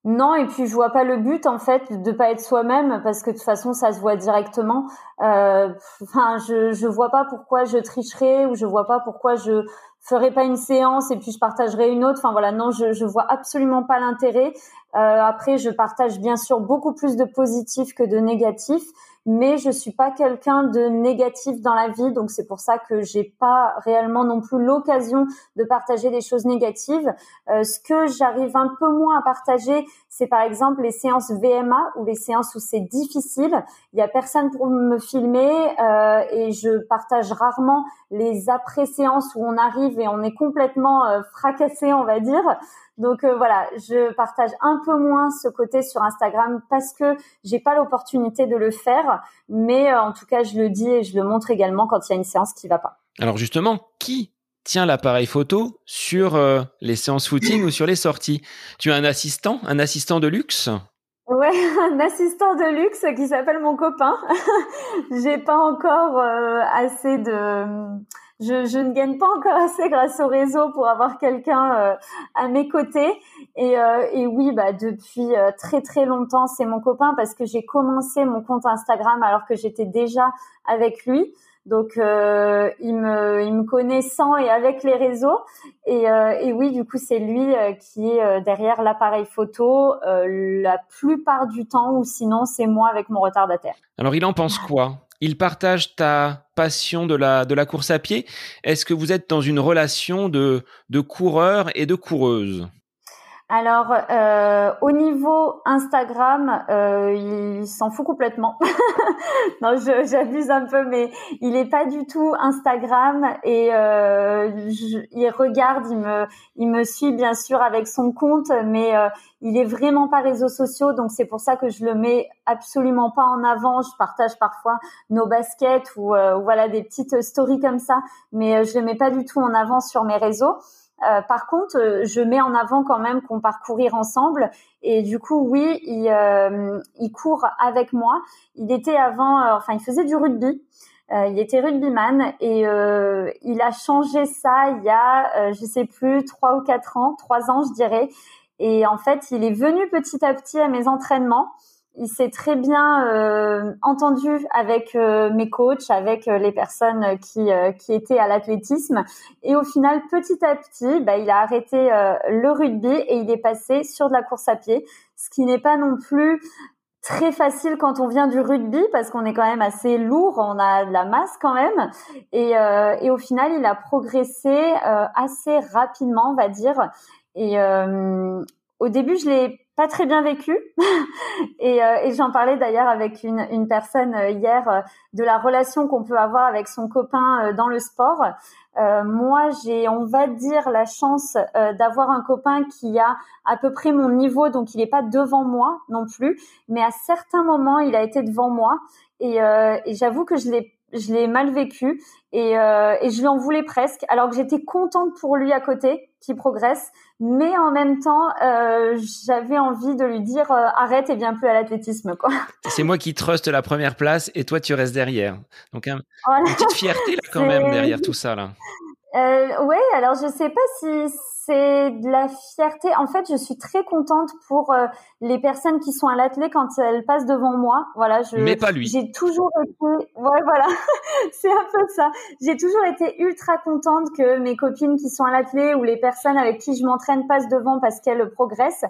Non, et puis je vois pas le but en fait de pas être soi-même parce que de toute façon ça se voit directement. Euh, je je vois pas pourquoi je tricherais ou je vois pas pourquoi je ferais pas une séance et puis je partagerai une autre. Enfin voilà, non, je je vois absolument pas l'intérêt. Euh, après, je partage bien sûr beaucoup plus de positifs que de négatifs mais je suis pas quelqu'un de négatif dans la vie, donc c'est pour ça que j'ai pas réellement non plus l'occasion de partager des choses négatives. Euh, ce que j'arrive un peu moins à partager, c'est par exemple les séances VMA ou les séances où c'est difficile. Il y a personne pour me filmer euh, et je partage rarement les après-séances où on arrive et on est complètement euh, fracassé, on va dire. Donc euh, voilà, je partage un peu moins ce côté sur Instagram parce que j'ai pas l'opportunité de le faire, mais en tout cas je le dis et je le montre également quand il y a une séance qui va pas. Alors justement, qui tient l'appareil photo sur euh, les séances footing ou sur les sorties Tu as un assistant, un assistant de luxe? Ouais, un assistant de luxe qui s'appelle mon copain. J'ai pas encore euh, assez de je, je, ne gagne pas encore assez grâce au réseau pour avoir quelqu'un euh, à mes côtés. Et, et oui, bah depuis très très longtemps, c'est mon copain parce que j'ai commencé mon compte Instagram alors que j'étais déjà avec lui. Donc euh, il me connaît sans et avec les réseaux et, euh, et oui du coup c'est lui euh, qui est derrière l'appareil photo la plupart du temps ou sinon c'est moi avec mon retardataire. Alors il en pense quoi? Il partage ta passion de la de la course à pied? Est-ce que vous êtes dans une relation de de coureur et de coureuse? Alors, euh, au niveau Instagram, euh, il s'en fout complètement. non, j'abuse un peu, mais il est pas du tout Instagram et euh, il regarde, il me, il me suit bien sûr avec son compte, mais euh, il est vraiment pas réseaux sociaux, donc c'est pour ça que je le mets absolument pas en avant. Je partage parfois nos baskets ou, euh, voilà des petites stories comme ça, mais je le mets pas du tout en avant sur mes réseaux. Euh, par contre, euh, je mets en avant quand même qu'on part courir ensemble. Et du coup, oui, il, euh, il court avec moi. Il était avant, enfin, il faisait du rugby. il était rugbyman et il a changé ça il y a, je sais plus, trois ou quatre ans, trois ans, je dirais. Et en fait, il est venu petit à petit à mes entraînements il s'est très bien euh, entendu avec euh, mes coachs, avec euh, les personnes qui, qui étaient à l'athlétisme. Et au final, petit à petit, bah, il a arrêté le rugby et il est passé sur de la course à pied, ce qui n'est pas non plus très facile quand on vient du rugby parce qu'on est quand même assez lourd, on a de la masse quand même. Et, et au final, il a progressé assez rapidement, on va dire. Et au début, je l'ai pas très bien vécu. et, euh, et j'en parlais d'ailleurs avec une, personne euh, hier euh, de la relation qu'on peut avoir avec son copain dans le sport. moi, j'ai, on va dire, la chance d'avoir un copain qui a à peu près mon niveau, donc il n'est pas devant moi non plus, mais à certains moments, il a été devant moi. Et, j'avoue que je l'ai je l'ai mal vécu et, et je lui en voulais presque, alors que j'étais contente pour lui à côté, qui progresse, mais en même temps, euh, j'avais envie de lui dire euh, arrête et viens plus à l'athlétisme, quoi. C'est moi qui truste la première place et toi tu restes derrière. Donc une petite fierté là quand même derrière tout ça là. Euh, ouais, alors je sais pas si c'est de la fierté. En fait, je suis très contente pour euh, les personnes qui sont à l'athlète quand elles passent devant moi. Voilà, je. Mais pas lui. J'ai toujours été. Ouais, voilà, c'est un peu ça. J'ai toujours été ultra contente que mes copines qui sont à l'athlète ou les personnes avec qui je m'entraîne passent devant parce qu'elles progressent.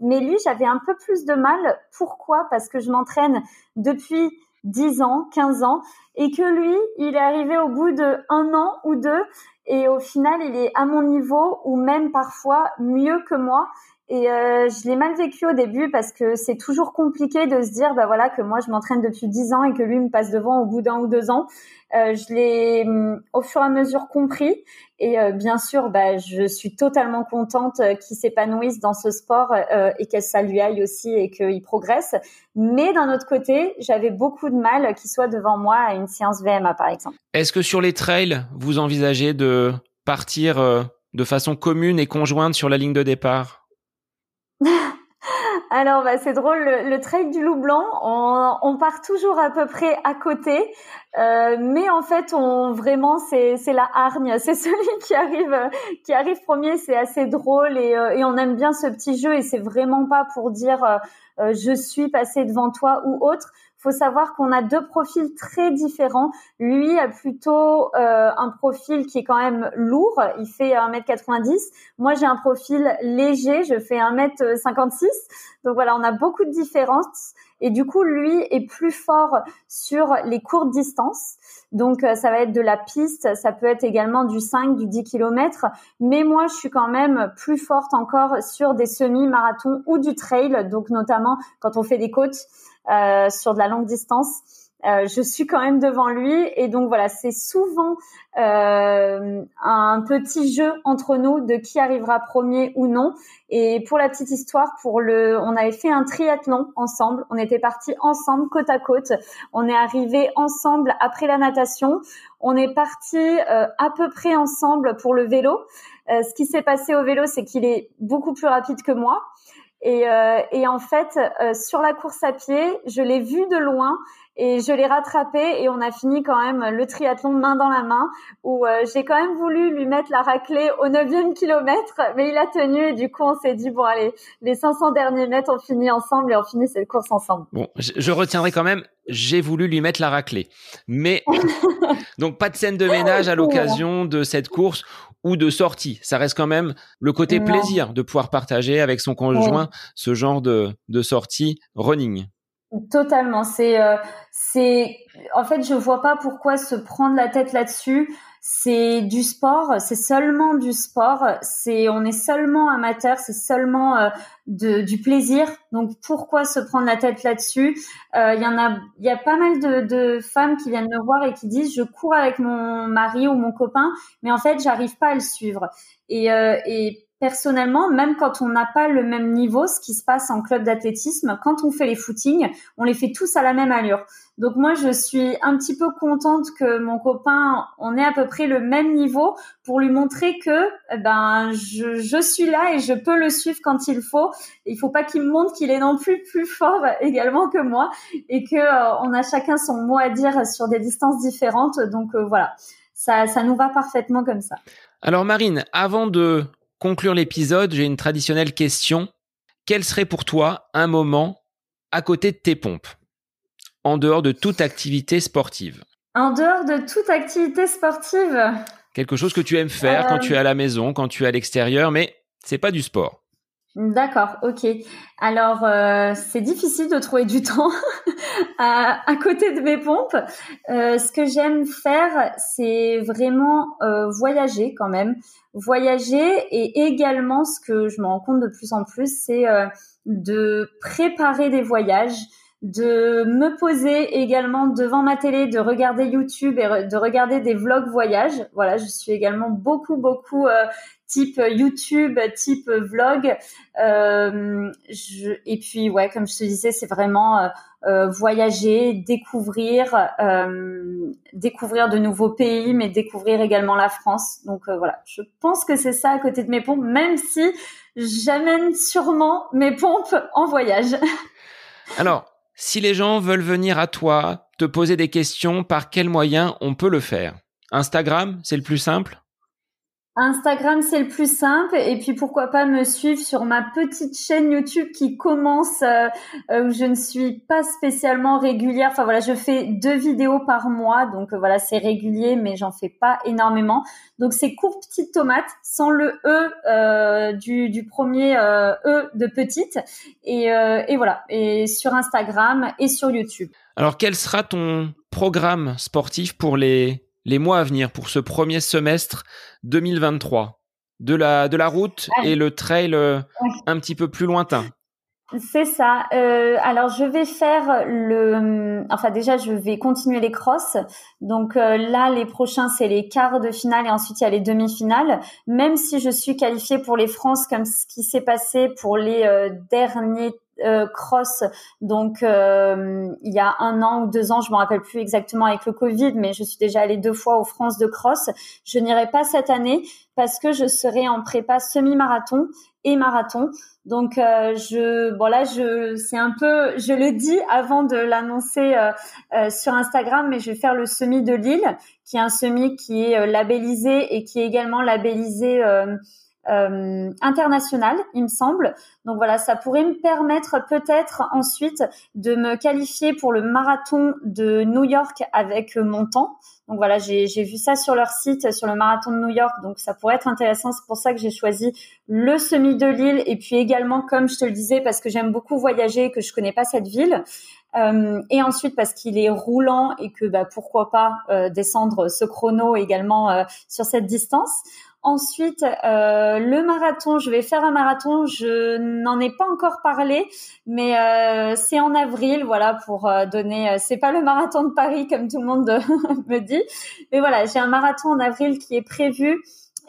Mais lui, j'avais un peu plus de mal. Pourquoi? Parce que je m'entraîne depuis 10 ans, 15 ans, et que lui, il est arrivé au bout de un an ou deux et au final, il est à mon niveau ou même parfois mieux que moi. Et euh, je l'ai mal vécu au début parce que c'est toujours compliqué de se dire bah voilà que moi je m'entraîne depuis dix ans et que lui me passe devant au bout d'un ou deux ans. Euh, je l'ai hum, au fur et à mesure compris et euh, bien sûr bah je suis totalement contente qu'il s'épanouisse dans ce sport et que ça lui aille aussi et qu'il progresse. Mais d'un autre côté, j'avais beaucoup de mal qu'il soit devant moi à une séance VMA par exemple. Est-ce que sur les trails, vous envisagez de partir de façon commune et conjointe sur la ligne de départ? Alors, bah, c'est drôle, le, trail du loup blanc, on, part toujours à peu près à côté, euh, mais en fait, on vraiment, c'est la hargne, c'est celui qui arrive qui arrive premier, c'est assez drôle et, euh, et, on aime bien ce petit jeu et c'est vraiment pas pour dire euh, je suis passé devant toi ou autre faut savoir qu'on a deux profils très différents. Lui a plutôt euh, un profil qui est quand même lourd, il fait 1m90. Moi, j'ai un profil léger, je fais 1m56. Donc voilà, on a beaucoup de différences. Et du coup, lui est plus fort sur les courtes distances. Donc, euh, ça va être de la piste, ça peut être également du 5, du 10 km. Mais moi, je suis quand même plus forte encore sur des semi-marathons ou du trail. Donc, notamment quand on fait des côtes euh, sur de la longue distance. Euh, je suis quand même devant lui et donc voilà, c'est souvent euh, un petit jeu entre nous de qui arrivera premier ou non. Et pour la petite histoire, pour le, on avait fait un triathlon ensemble. On était partis ensemble côte à côte. On est arrivé ensemble après la natation. On est parti euh, à peu près ensemble pour le vélo. Euh, ce qui s'est passé au vélo, c'est qu'il est beaucoup plus rapide que moi. Et, euh, et en fait, euh, sur la course à pied, je l'ai vu de loin et je l'ai rattrapé et on a fini quand même le triathlon main dans la main où euh, j'ai quand même voulu lui mettre la raclée au neuvième kilomètre, mais il a tenu et du coup on s'est dit bon allez, les 500 derniers mètres on finit ensemble et on finit cette course ensemble. Bon, je, retiendrai quand même, j'ai voulu lui mettre la raclée, mais donc pas de scène de ménage à l'occasion de cette course ou de sortie. Ça reste quand même le côté plaisir de pouvoir partager avec son conjoint ce genre de, de sortie running. Totalement. C'est, euh, c'est, en fait, je vois pas pourquoi se prendre la tête là-dessus. C'est du sport, c'est seulement du sport. C'est, on est seulement amateur, c'est seulement euh, de, du plaisir. Donc pourquoi se prendre la tête là-dessus? Euh, Il y en a, il y a pas mal de, de, femmes qui viennent me voir et qui disent je cours avec mon mari ou mon copain, mais en fait j'arrive pas à le suivre. Et, et personnellement, même quand on n'a pas le même niveau, ce qui se passe en club d'athlétisme, quand on fait les footings, on les fait tous à la même allure. Donc moi, je suis un petit peu contente que mon copain, on ait à peu près le même niveau pour lui montrer que eh ben je, je suis là et je peux le suivre quand il faut. Il faut pas qu'il me montre qu'il est non plus plus fort également que moi et que euh, on a chacun son mot à dire sur des distances différentes. Donc euh, voilà, ça ça nous va parfaitement comme ça. Alors Marine, avant de conclure l'épisode, j'ai une traditionnelle question. Quel serait pour toi un moment à côté de tes pompes, en dehors de toute activité sportive? En dehors de toute activité sportive? Quelque chose que tu aimes faire quand tu es à la maison, quand tu es à l'extérieur, mais c'est pas du sport. D'accord, ok. Alors euh, c'est difficile de trouver du temps à, côté de mes pompes. Euh, ce que j'aime faire, c'est vraiment euh, voyager quand même, voyager et également ce que je me rends compte de plus en plus, c'est de préparer des voyages de me poser également devant ma télé, de regarder YouTube et de regarder des vlogs voyages. Voilà, je suis également beaucoup, beaucoup type YouTube, type vlog. Euh, je, et puis, ouais, comme je te disais, c'est vraiment euh, euh voyager, découvrir, euh, découvrir de nouveaux pays, mais découvrir également la France. Donc voilà, je pense que c'est ça à côté de mes pompes, même si j'amène sûrement mes pompes en voyage. Alors, si les gens veulent venir à toi, te poser des questions, par quels moyens on peut le faire? Instagram, c'est le plus simple? Instagram, c'est le plus simple. Et puis, pourquoi pas me suivre sur ma petite chaîne YouTube qui commence, euh, euh, où je ne suis pas spécialement régulière. Enfin, voilà, je fais deux vidéos par mois. Donc, euh, voilà, c'est régulier, mais j'en fais pas énormément. Donc, c'est court petite tomate, sans le E du, du, premier E de petite. Et, et voilà, et sur Instagram et sur YouTube. Alors, quel sera ton programme sportif pour les les mois à venir pour ce premier semestre 2023 de la, de la route et le trail euh, un petit peu plus lointain c'est ça. Euh, alors je vais faire le, enfin déjà je vais continuer les crosses. Donc euh, là les prochains c'est les quarts de finale et ensuite il y a les demi-finales. Même si je suis qualifiée pour les France comme ce qui s'est passé pour les derniers euh, cross donc euh, il y a un an ou deux ans, je me rappelle plus exactement avec le Covid, mais je suis déjà allée deux fois aux France de cross. Je n'irai pas cette année parce que je serai en prépa semi-marathon et marathon. Donc euh, je bon là je c'est un peu je le dis avant de l'annoncer sur Instagram mais je vais faire le semi de Lille qui est un semi qui est labellisé et qui est également labellisé euh, international, il me semble. Donc voilà, ça pourrait me permettre peut-être ensuite de me qualifier pour le marathon de New York avec mon temps. Donc voilà, j'ai vu ça sur leur site, sur le marathon de New York. Donc ça pourrait être intéressant. C'est pour ça que j'ai choisi le semi de Lille et puis également, comme je te le disais, parce que j'aime beaucoup voyager, que je connais pas cette ville. Euh, et ensuite parce qu'il est roulant et que bah, pourquoi pas euh, descendre ce chrono également sur cette distance. Ensuite, euh, le marathon, je vais faire un marathon. Je n'en ai pas encore parlé, mais euh, c'est en avril, voilà, pour euh, donner. c'est pas le marathon de Paris comme tout le monde me dit, mais voilà, j'ai un marathon en avril qui est prévu.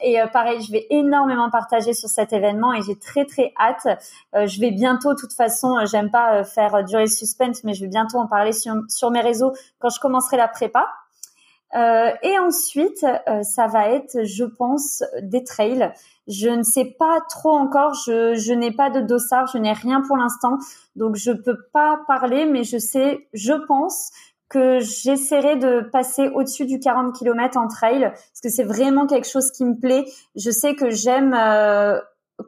Et pareil, je vais énormément partager sur cet événement et j'ai très très hâte. je vais bientôt, de toute façon, j'aime pas faire durer le suspense, mais je vais bientôt en parler sur, sur mes réseaux quand je commencerai la prépa. Euh, et ensuite, euh, ça va être, je pense, des trails. Je ne sais pas trop encore. Je, je n'ai pas de dossard, je n'ai rien pour l'instant, donc je peux pas parler. Mais je sais, je pense que j'essaierai de passer au-dessus du 40 km en trail parce que c'est vraiment quelque chose qui me plaît. Je sais que j'aime euh,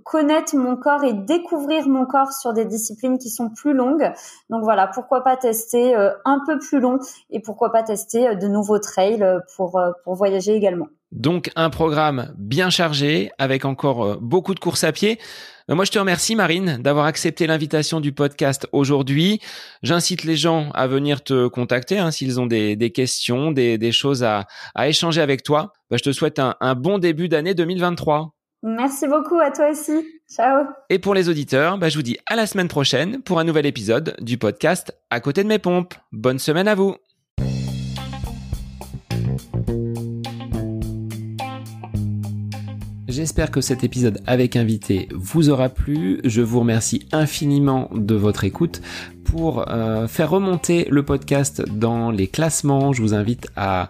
connaître mon corps et découvrir mon corps sur des disciplines qui sont plus longues. Donc voilà, pourquoi pas tester euh, un peu plus long et pourquoi pas tester euh, de nouveaux trails euh, pour, pour voyager également. Donc un programme bien chargé avec encore beaucoup de courses à pied. Moi, je te remercie, Marine, d'avoir accepté l'invitation du podcast aujourd'hui. J'incite les gens à venir te contacter hein, s'ils ont des, des questions, des, des, choses à, à échanger avec toi. Bah, je te souhaite un, un bon début d'année 2023. Merci beaucoup à toi aussi. Ciao. Et pour les auditeurs, bah, je vous dis à la semaine prochaine pour un nouvel épisode du podcast À côté de mes pompes. Bonne semaine à vous. J'espère que cet épisode avec invité vous aura plu. Je vous remercie infiniment de votre écoute. Pour euh, faire remonter le podcast dans les classements, je vous invite à